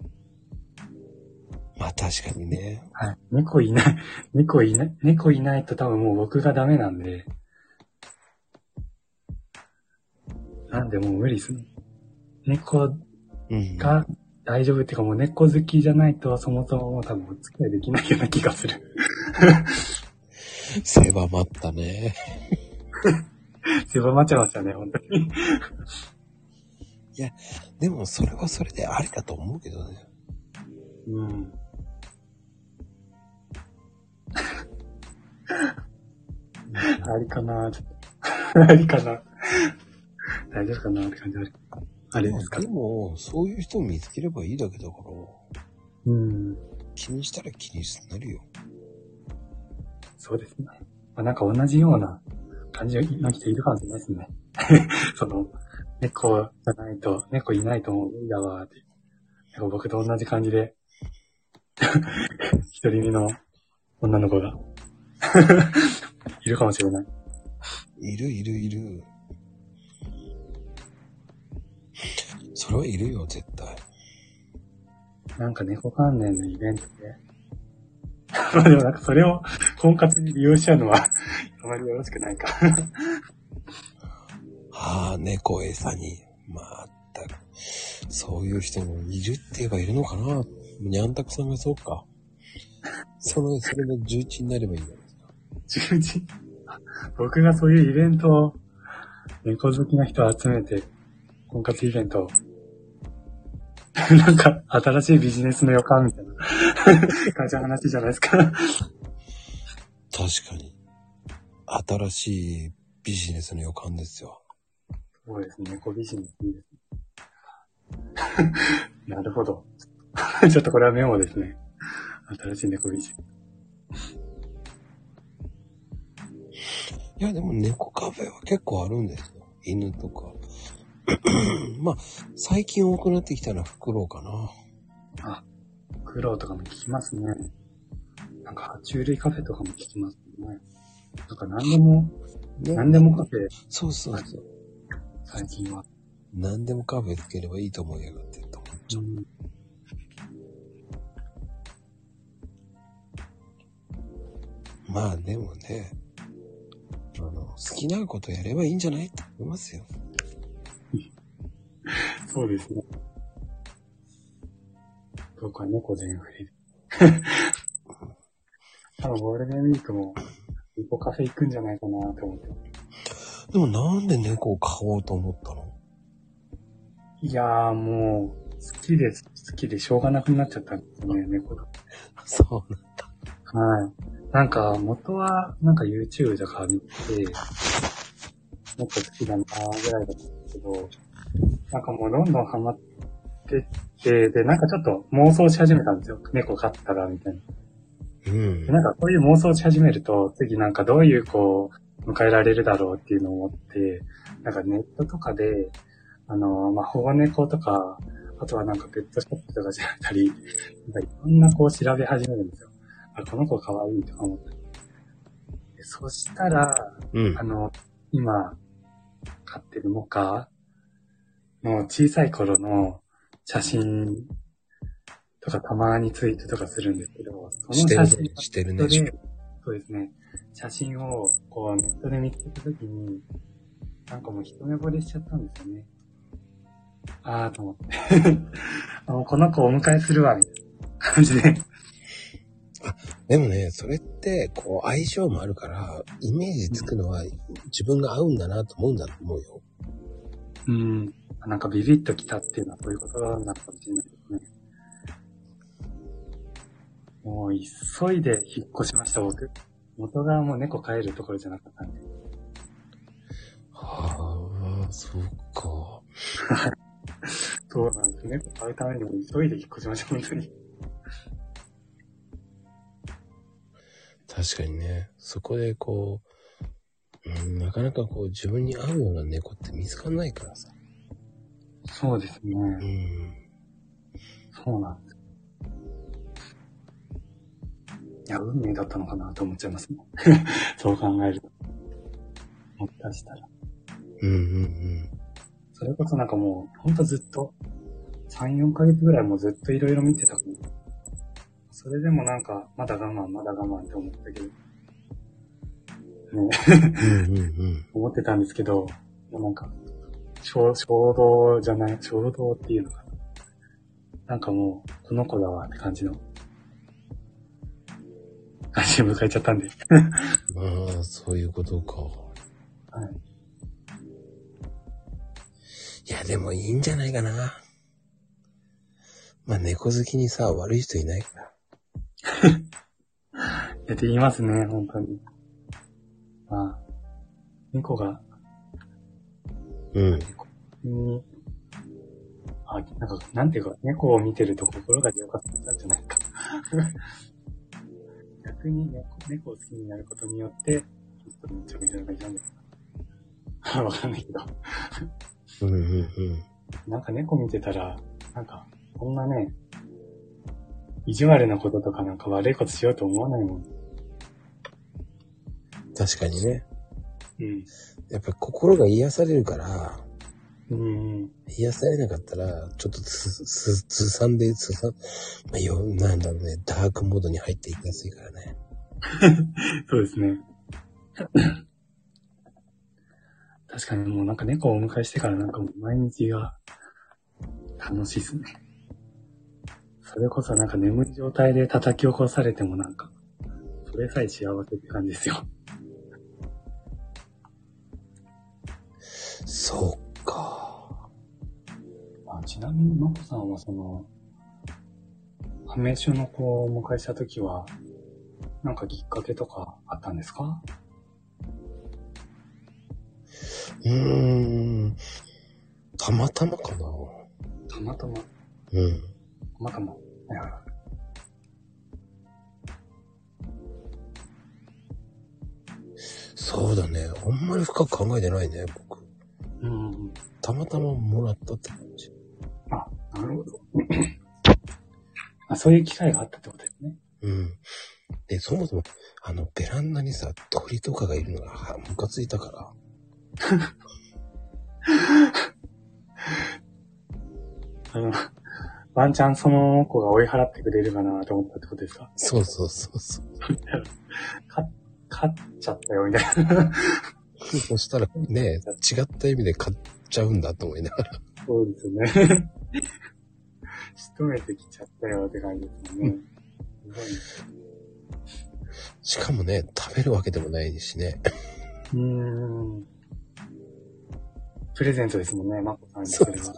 まあ確かにね。はい。猫いない、猫いない、猫いないと多分もう僕がダメなんで。なんでもう無理ですね。猫うん。が大丈夫っていうかもう猫好きじゃないとそもそももう多分お付き合いできないような気がする。狭まったね。狭まっちゃいましたね、本当に。でもそれはそれでありだと思うけどね。うん。ありかなちょっと。ありかな大丈夫かなって感じある。あれですか？でも、そういう人を見つければいいだけだから、うん。気にしたら気になるよ。そうですね。まあ、なんか同じような感じの人いるかもしれないですね。その、猫じゃないと、猫いないと思う無理だわーって。僕と同じ感じで、一人身の女の子が、いるかもしれない。いるいるいる。それはいるよ、絶対。なんか猫関連のイベントで。まあでもなんかそれを婚活に利用しちゃうのは、あまりよろしくないか。ああ、猫餌に。まったく。そういう人もいるって言えばいるのかなにゃんたくさんがそうか。その、それの重鎮になればいいんじゃないですか。重鎮？僕がそういうイベントを、猫好きな人を集めて、婚活イベントを、なんか、新しいビジネスの予感みたいな 感じの話じゃないですか。確かに。新しいビジネスの予感ですよ。そうですね、猫ビジネスいいですね。なるほど。ちょっとこれはメモですね。新しい猫ビジネス。いや、でも猫カフェは結構あるんですよ。犬とか。まあ、最近多くなってきたのはフクロウかな。あ、苦労とかも聞きますね。なんか、爬虫類カフェとかも聞きますね。なんか何でも、ね何でもカフェ、そうそうそう。最近は。何でもカフェつければいいと思いやがってと思っちゃう。うんまあでもね、あの、好きなことやればいいんじゃないって思いますよ。そうですね。僕は猫全振りで。多分ゴールデンウィークも、猫カフェ行くんじゃないかなと思って。でもなんで猫を飼おうと思ったの？いやーもう、好きです。好きでしょうがなくなっちゃったんですね、猫が。そうなんだ。はい。なんか、元は、なんか YouTube とか見て、猫好きだなぐらいだったんですけど、なんかもうどんどんハマってって、で、なんかちょっと妄想し始めたんですよ。猫飼ったら、みたいな。うんで。なんかこういう妄想し始めると、次なんかどういうこう、迎えられるだろうっていうのを思って、なんかネットとかで、あの、まあ、保護猫とか、あとはなんかペットショップとか調べたり、なんかいろんなこう調べ始めるんですよ。あ、この子可愛いとか思って。でそしたら、うんあ。の、今、飼ってるモカの小さい頃の写真とかたまにツイートとかするんですけど、そしてるの写真ね。してるね。ネットで、そうですね。写真をこうネットで見つけたときに、なんかもう一目惚れしちゃったんですよね。あーと思って。あもうこの子をお迎えするわ、みたいな感じで。でもね、それって、こう、相性もあるから、イメージつくのは、自分が合うんだなと思うんだと思うよ。うん。なんかビビッときたっていうのはそういうことなのかもしれないですね。もう急いで引っ越しました、僕。元がもう猫飼えるところじゃなかったんで。はあ、そっか。そうなんです。猫飼うためにも急いで引っ越しました、本当に。確かにね、そこでこう、うん、なかなかこう、自分に合うような猫って見つかんないからさ。そうですね。うん。そうなんです。いや、運命だったのかなと思っちゃいますね。そう考えると。もしかしたら。うんうんうん。それこそなんかもう、ほんとずっと、3、4ヶ月ぐらいもうずっといろいろ見てた。それでもなんか、まだ我慢、まだ我慢って思ったけど。ね、うんうんうん。思ってたんですけど、もうなんか、衝衝動じゃない、衝動っていうのかな。なんかもう、この子だわって感じの、感じで迎えちゃったんで。まあ、そういうことか。はい。いや、でもいいんじゃないかな。まあ、猫好きにさ、悪い人いないから。いや、って言いますね、本当に。まあ、猫が、うん。に、あ、なんか、なんていうか、猫を見てると心が浄化されたんじゃないか。逆に猫猫を好きになることによって、ちょっとめっちゃみたいな感じなんですか。わかんないけど。うんうんうん。なんか猫見てたら、なんか、こんなね、意地悪なこととかなんか悪いことしようと思わないもん。確かにね。うん。やっぱり心が癒されるから、うん。癒されなかったら、ちょっとつ、す、つさんで、つさん、まあ、よ、なんだろうね、ダークモードに入っていきやすいからね。そうですね。確かにもうなんか猫をお迎えしてからなんかもう毎日が楽しいですね。それこそなんか眠い状態で叩き起こされてもなんか、それさえ幸せって感じですよ。そうか。あちなみに、まこさんはその、判明書の子をお迎えしたときは、なんかきっかけとかあったんですか？うーん。たまたまかな。たまたま、たうん。またま？はいはいはいそうだね。あんまり深く考えてないね、僕。うん。たまたまもらったって感じ。あ、なるほど。あ、そういう機会があったってことですね。うん。で、そもそも、あの、ベランダにさ、鳥とかがいるのが、はムカついたから。あの、ワンチャンその子が追い払ってくれるかなと思ったってことですか？そうそうそうそう。か、勝っちゃったよ、みたいな。そしたらね、違った意味で買っちゃうんだと思いながら。そうですよね。仕留めてきちゃったよって感じですよね。すごいねしかもね、食べるわけでもないしね。うーん。プレゼントですもんね、マコさんにそそうれは。そ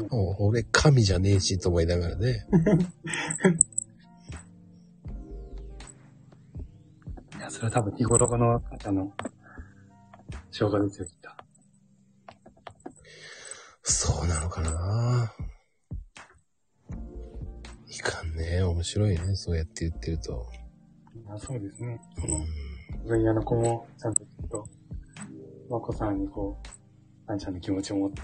う。もう俺、神じゃねえしと思いながらね。や、それは多分日頃の赤ちゃんの生姜ですよ、きっと。そうなのかないかんね。面白いね。そうやって言ってると。いやそうですね。うん。分野の子も、ちゃんときっと、マコさんにこう、あんちゃんの気持ちを持って、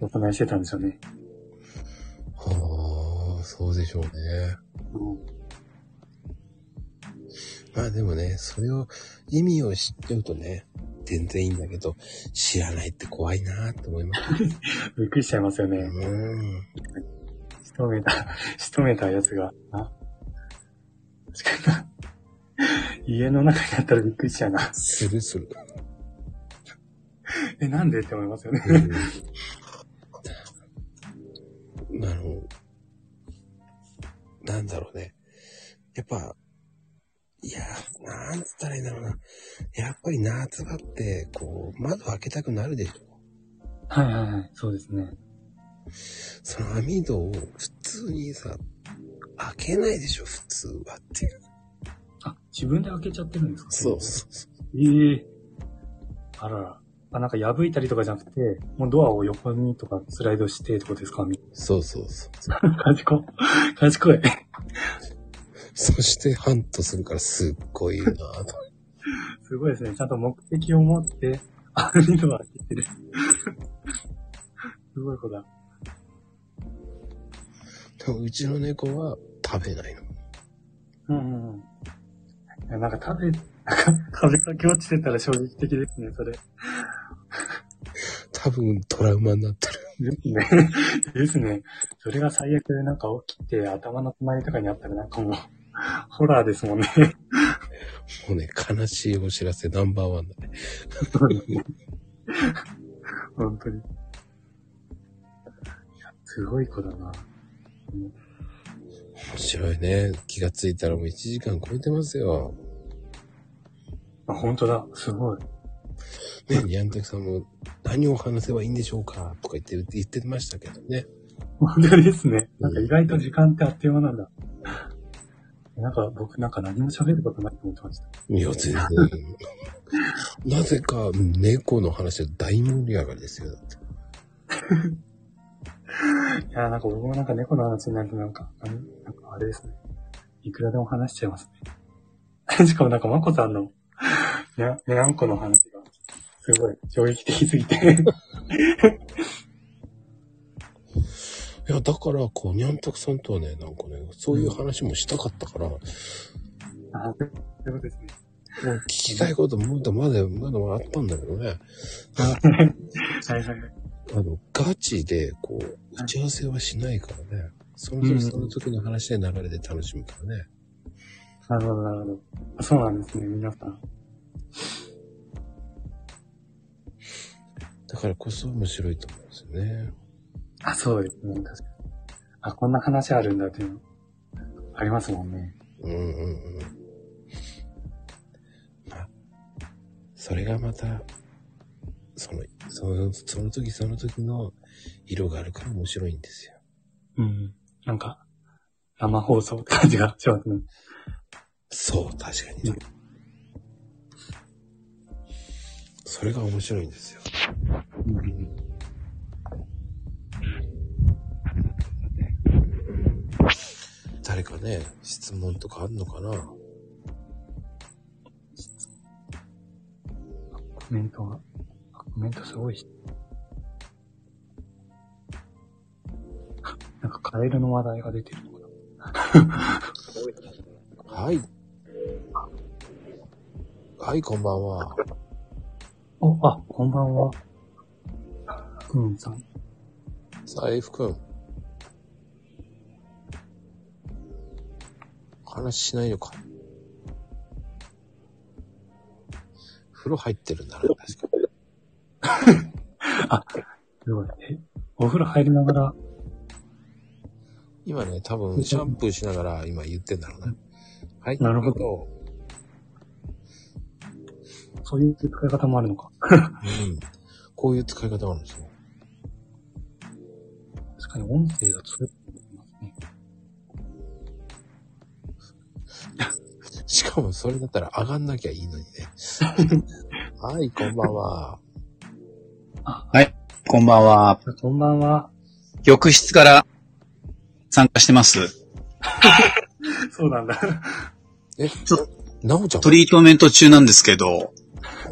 お供えしてたんでしょうね。はあ、そうでしょうね。うん。まあでもね、それを、意味を知っちゃうとね、全然いいんだけど、知らないって怖いなって思います。びっくりしちゃいますよね。うん。仕留めた、仕留めたやつが、あ確かにな。家の中にあったらびっくりしちゃうな。するする。え、なんでって思いますよね。うん。あの、なんだろうね。やっぱ、いや、なんつったらいいんだろうな。やっぱり夏場って、こう、窓開けたくなるでしょ。はいはいはい。そうですね。その網戸を普通にさ、開けないでしょ、普通はっていう。あ、自分で開けちゃってるんですか？そうそうそう。ええあらら。あ、なんか破いたりとかじゃなくて、もうドアを横にとかスライドしてってことですか？そうそうそう。賢い。賢い。そしてハントするからすっごいいいなぁと。すごいですね。ちゃんと目的を持って、網戸を開けてる。すごい子だ。でもうちの猫は食べないの。うんうんうん。なんか食べ、なんか風かけ落ちてたら衝撃的ですね、それ。多分トラウマになってる。ですね。ですね。それが最悪でなんか起きて頭の隣とかにあったらなんかもう、ホラーですもんね。もうね、悲しいお知らせナンバーワンだね。本当に。いや、すごい子だな。面白いね。気がついたらもう1時間超えてますよ。あ、本当だ。すごい。ね、ニャンテクさんも何を話せばいいんでしょうか？とか言って言ってましたけどね。本当ですね。なんか意外と時間ってあっという間なんだ。なんか僕なんか何も喋ることないと思ってました。いや、全然。なぜか猫の話は大盛り上がりですよ。だっていや、なんか僕もなんか猫の話になるとなんか、なんなんかあれですね。いくらでも話しちゃいますね。しかもなんかまこさんの、ね、ねあんこの話が、すごい衝撃的すぎて。いや、だから、こう、ニャンタクさんとはね、なんかね、そういう話もしたかったから、もうあ、そういうことですね。聞きたいこともまだまだ、まだあったんだけどね。はいはい。あの、ガチで、こう、打ち合わせはしないからね。その時その時の話で流れで楽しむからね。なるほど、なるほど。そうなんですね、皆さん。だからこそ面白いと思うんですよね。あ、そうですね、確かに。あ、こんな話あるんだっていうの、ありますもんね。うんうんうん。まあ、それがまた、その、その、その時その時の色があるから面白いんですよ。うん。なんか、生放送って感じがしますね。そう、確かにね。それが面白いんですよ。誰かね、質問とかあるのかな？コメントが、あコメントすごいし。あ なんかカエルの話題が出てるのかな？はい。はい、こんばんは。お、あ、こんばんは。くんさん。さあ、F くん。話しないのか。風呂入ってるんだな、確かに。すごい。え、お風呂入りながら、今ね、多分、シャンプーしながら今言ってんだろうな。はい。なるほどど。そういう使い方もあるのか。うん。こういう使い方があるんですよ。確かに音声だとそういう しかもそれだったら上がんなきゃいいのにね。はい、こんばんは。こんばんは。あこんばんは。浴室から参加してます。そうなんだ。え、ちょなおちゃん？トリートメント中なんですけど、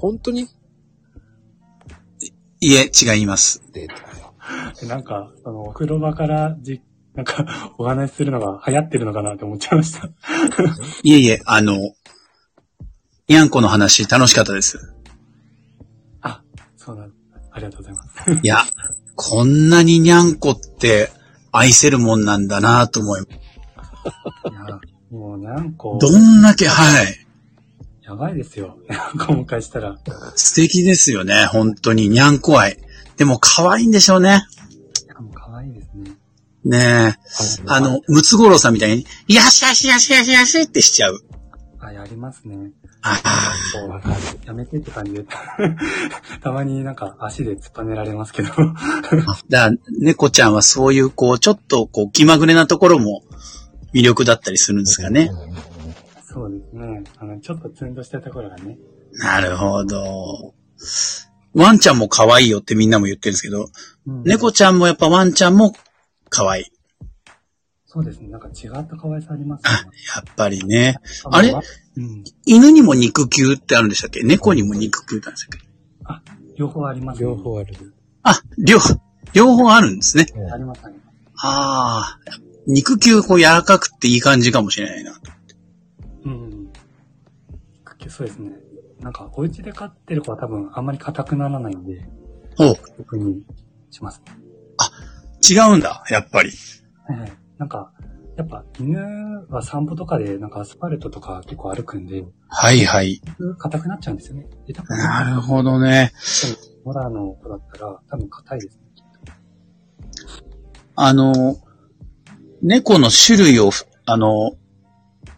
本当に？いえ、違います。なんか、その、お風呂場からじ、なんか、お話しするのが流行ってるのかなって思っちゃいました。いえいえ、あの、にゃんこの話楽しかったです。あ、そうなんだ。ありがとうございます。いや、こんなににゃんこって愛せるもんなんだなと思います。いや、もう、にゃんこ、どんだけ、はい。やばいですよ。にゃんこも返したら。素敵ですよね、本当に。にゃんこ愛。でも可愛いんでしょうね。ねえ。あの、ムツゴロウさんみたいに、よしよしよしよしよしってしちゃう。あ、やりますね。ああ。こう、やめてって感じで。たまになんか足で突っぱねられますけど。だ猫ちゃんはそういう、こう、ちょっと、こう、気まぐれなところも魅力だったりするんですかね。そうですね。あの、ちょっとツンとしたところがね。なるほど。ワンちゃんも可愛いよってみんなも言ってるんですけど、うん猫ちゃんもやっぱワンちゃんも可愛い。そうですね。なんか違った可愛さありますね。やっぱりね。あれ？うん。犬にも肉球ってあるんでしたっけ？猫にも肉球ってあるんでしたっけ？両方ありますね。両方ある。あ、両、両方あるんですね。あります、あります。ああ、肉球こう柔らかくていい感じかもしれないな。うん。そうですね。なんか、お家で飼ってる子は多分あんまり硬くならないんで、お特にしますね。違うんだ、やっぱり。はいはい。なんか、やっぱ犬は散歩とかでなんかアスファルトとか結構歩くんで、はいはい。硬くなっちゃうんですよね。なるほどね。モラの子だったら多分硬いですね。あの、猫の種類を、あの、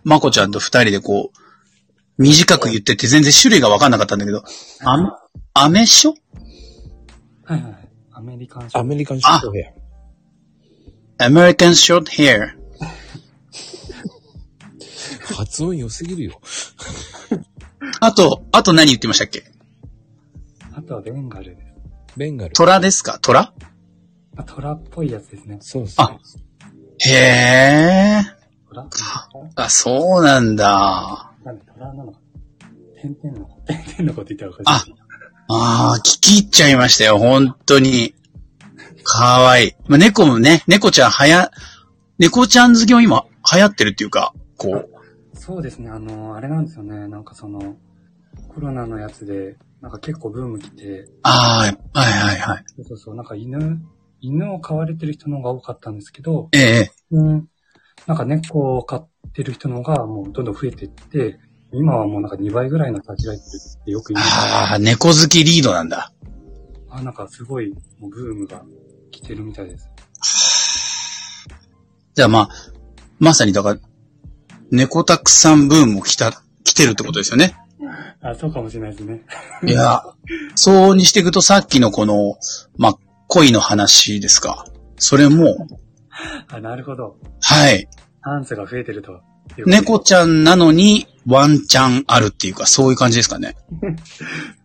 まこちゃんと二人でこう、短く言ってて全然種類がわかんなかったんだけど、アメアメショ？はいはい。アメリカンショアメリカンショー ?American Short Hair。発音良すぎるよ。あと、あと何言ってましたっけ？あとはベンガルです。ベンガル。トラですか？トラ？あ、トラっぽいやつですね。そうそう。あへー。トラ？あ、そうなんだ。なんでトラなのか点々の子。点々の子って言ったらおかしい。ああ、聞き入っちゃいましたよ、本当に。かわいい。まあ、猫もね、猫ちゃんはや、猫ちゃん好きも今流行ってるっていうか、こう、そうですね、あの、あれなんですよね。なんかその、コロナのやつで、なんか結構ブーム来て、ああ、はいはいはい。そうそうそう、なんか犬、犬を飼われてる人の方が多かったんですけど、ええ、うん、なんか猫を飼ってる人の方がもうどんどん増えていって、今はもうなんか2倍ぐらいの立ちがいってってよく言う。ああ、猫好きリードなんだ。あ、なんかすごい、もうブームが来てるみたいです。じゃあまあ、まさにだから、猫たくさんブーム来た、来てるってことですよね。あ、そうかもしれないですね。いや、そうにしていくとさっきのこの、まあ、恋の話ですか。それも、あ、なるほど。はい。チャンスが増えてると。猫ちゃんなのにワンチャンあるっていうか、そういう感じですかね。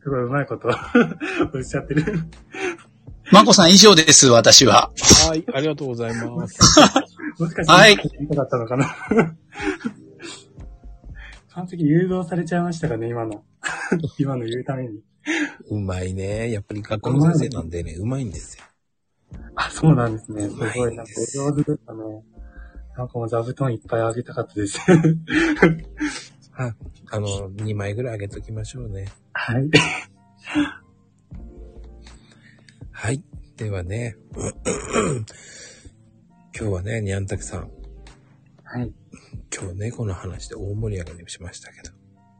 すごいうまいこと おっしゃってる。まこさん以上です、私は。はい、ありがとうございます。もしかして、はいかったのかな？完璧誘導されちゃいましたかね、今の。今の言うために。うまいね。やっぱり学校の先生なんでね、うまいんですよ。あ、そうなんですね。すごい、なんかお上手でしたね。なんかもう座布団いっぱいあげたかったです。あ、あの、2枚ぐらいあげときましょうね。はい。はい。ではね、今日はね、にゃんたくさん、はい。今日猫の話で大盛り上がりしましたけど。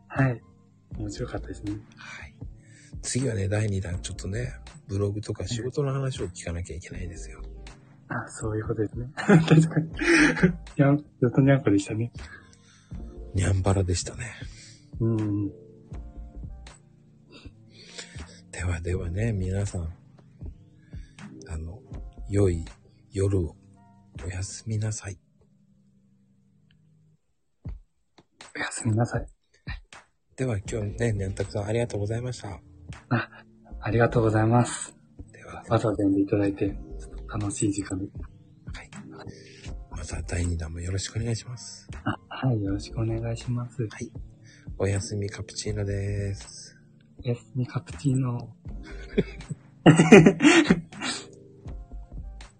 はい。面白かったですね。はい。次はね、第2弾、ちょっとね、ブログとか仕事の話を聞かなきゃいけないですよ。あ、そういうことですね。確かに。にゃん、ずっとにゃんこでしたね。にゃんばらでしたね。うん。ではではね、皆さん、あの、良い夜をおやすみなさい。おやすみなさい。では今日ね、にゃんたくさんありがとうございました。ありがとうございます。では、わざわざ呼んでいただいて、ちょっと楽しい時間で。はい。また第2弾もよろしくお願いします。はい、よろしくお願いします。おやすみカプチーノです。おやすみカプチーノ。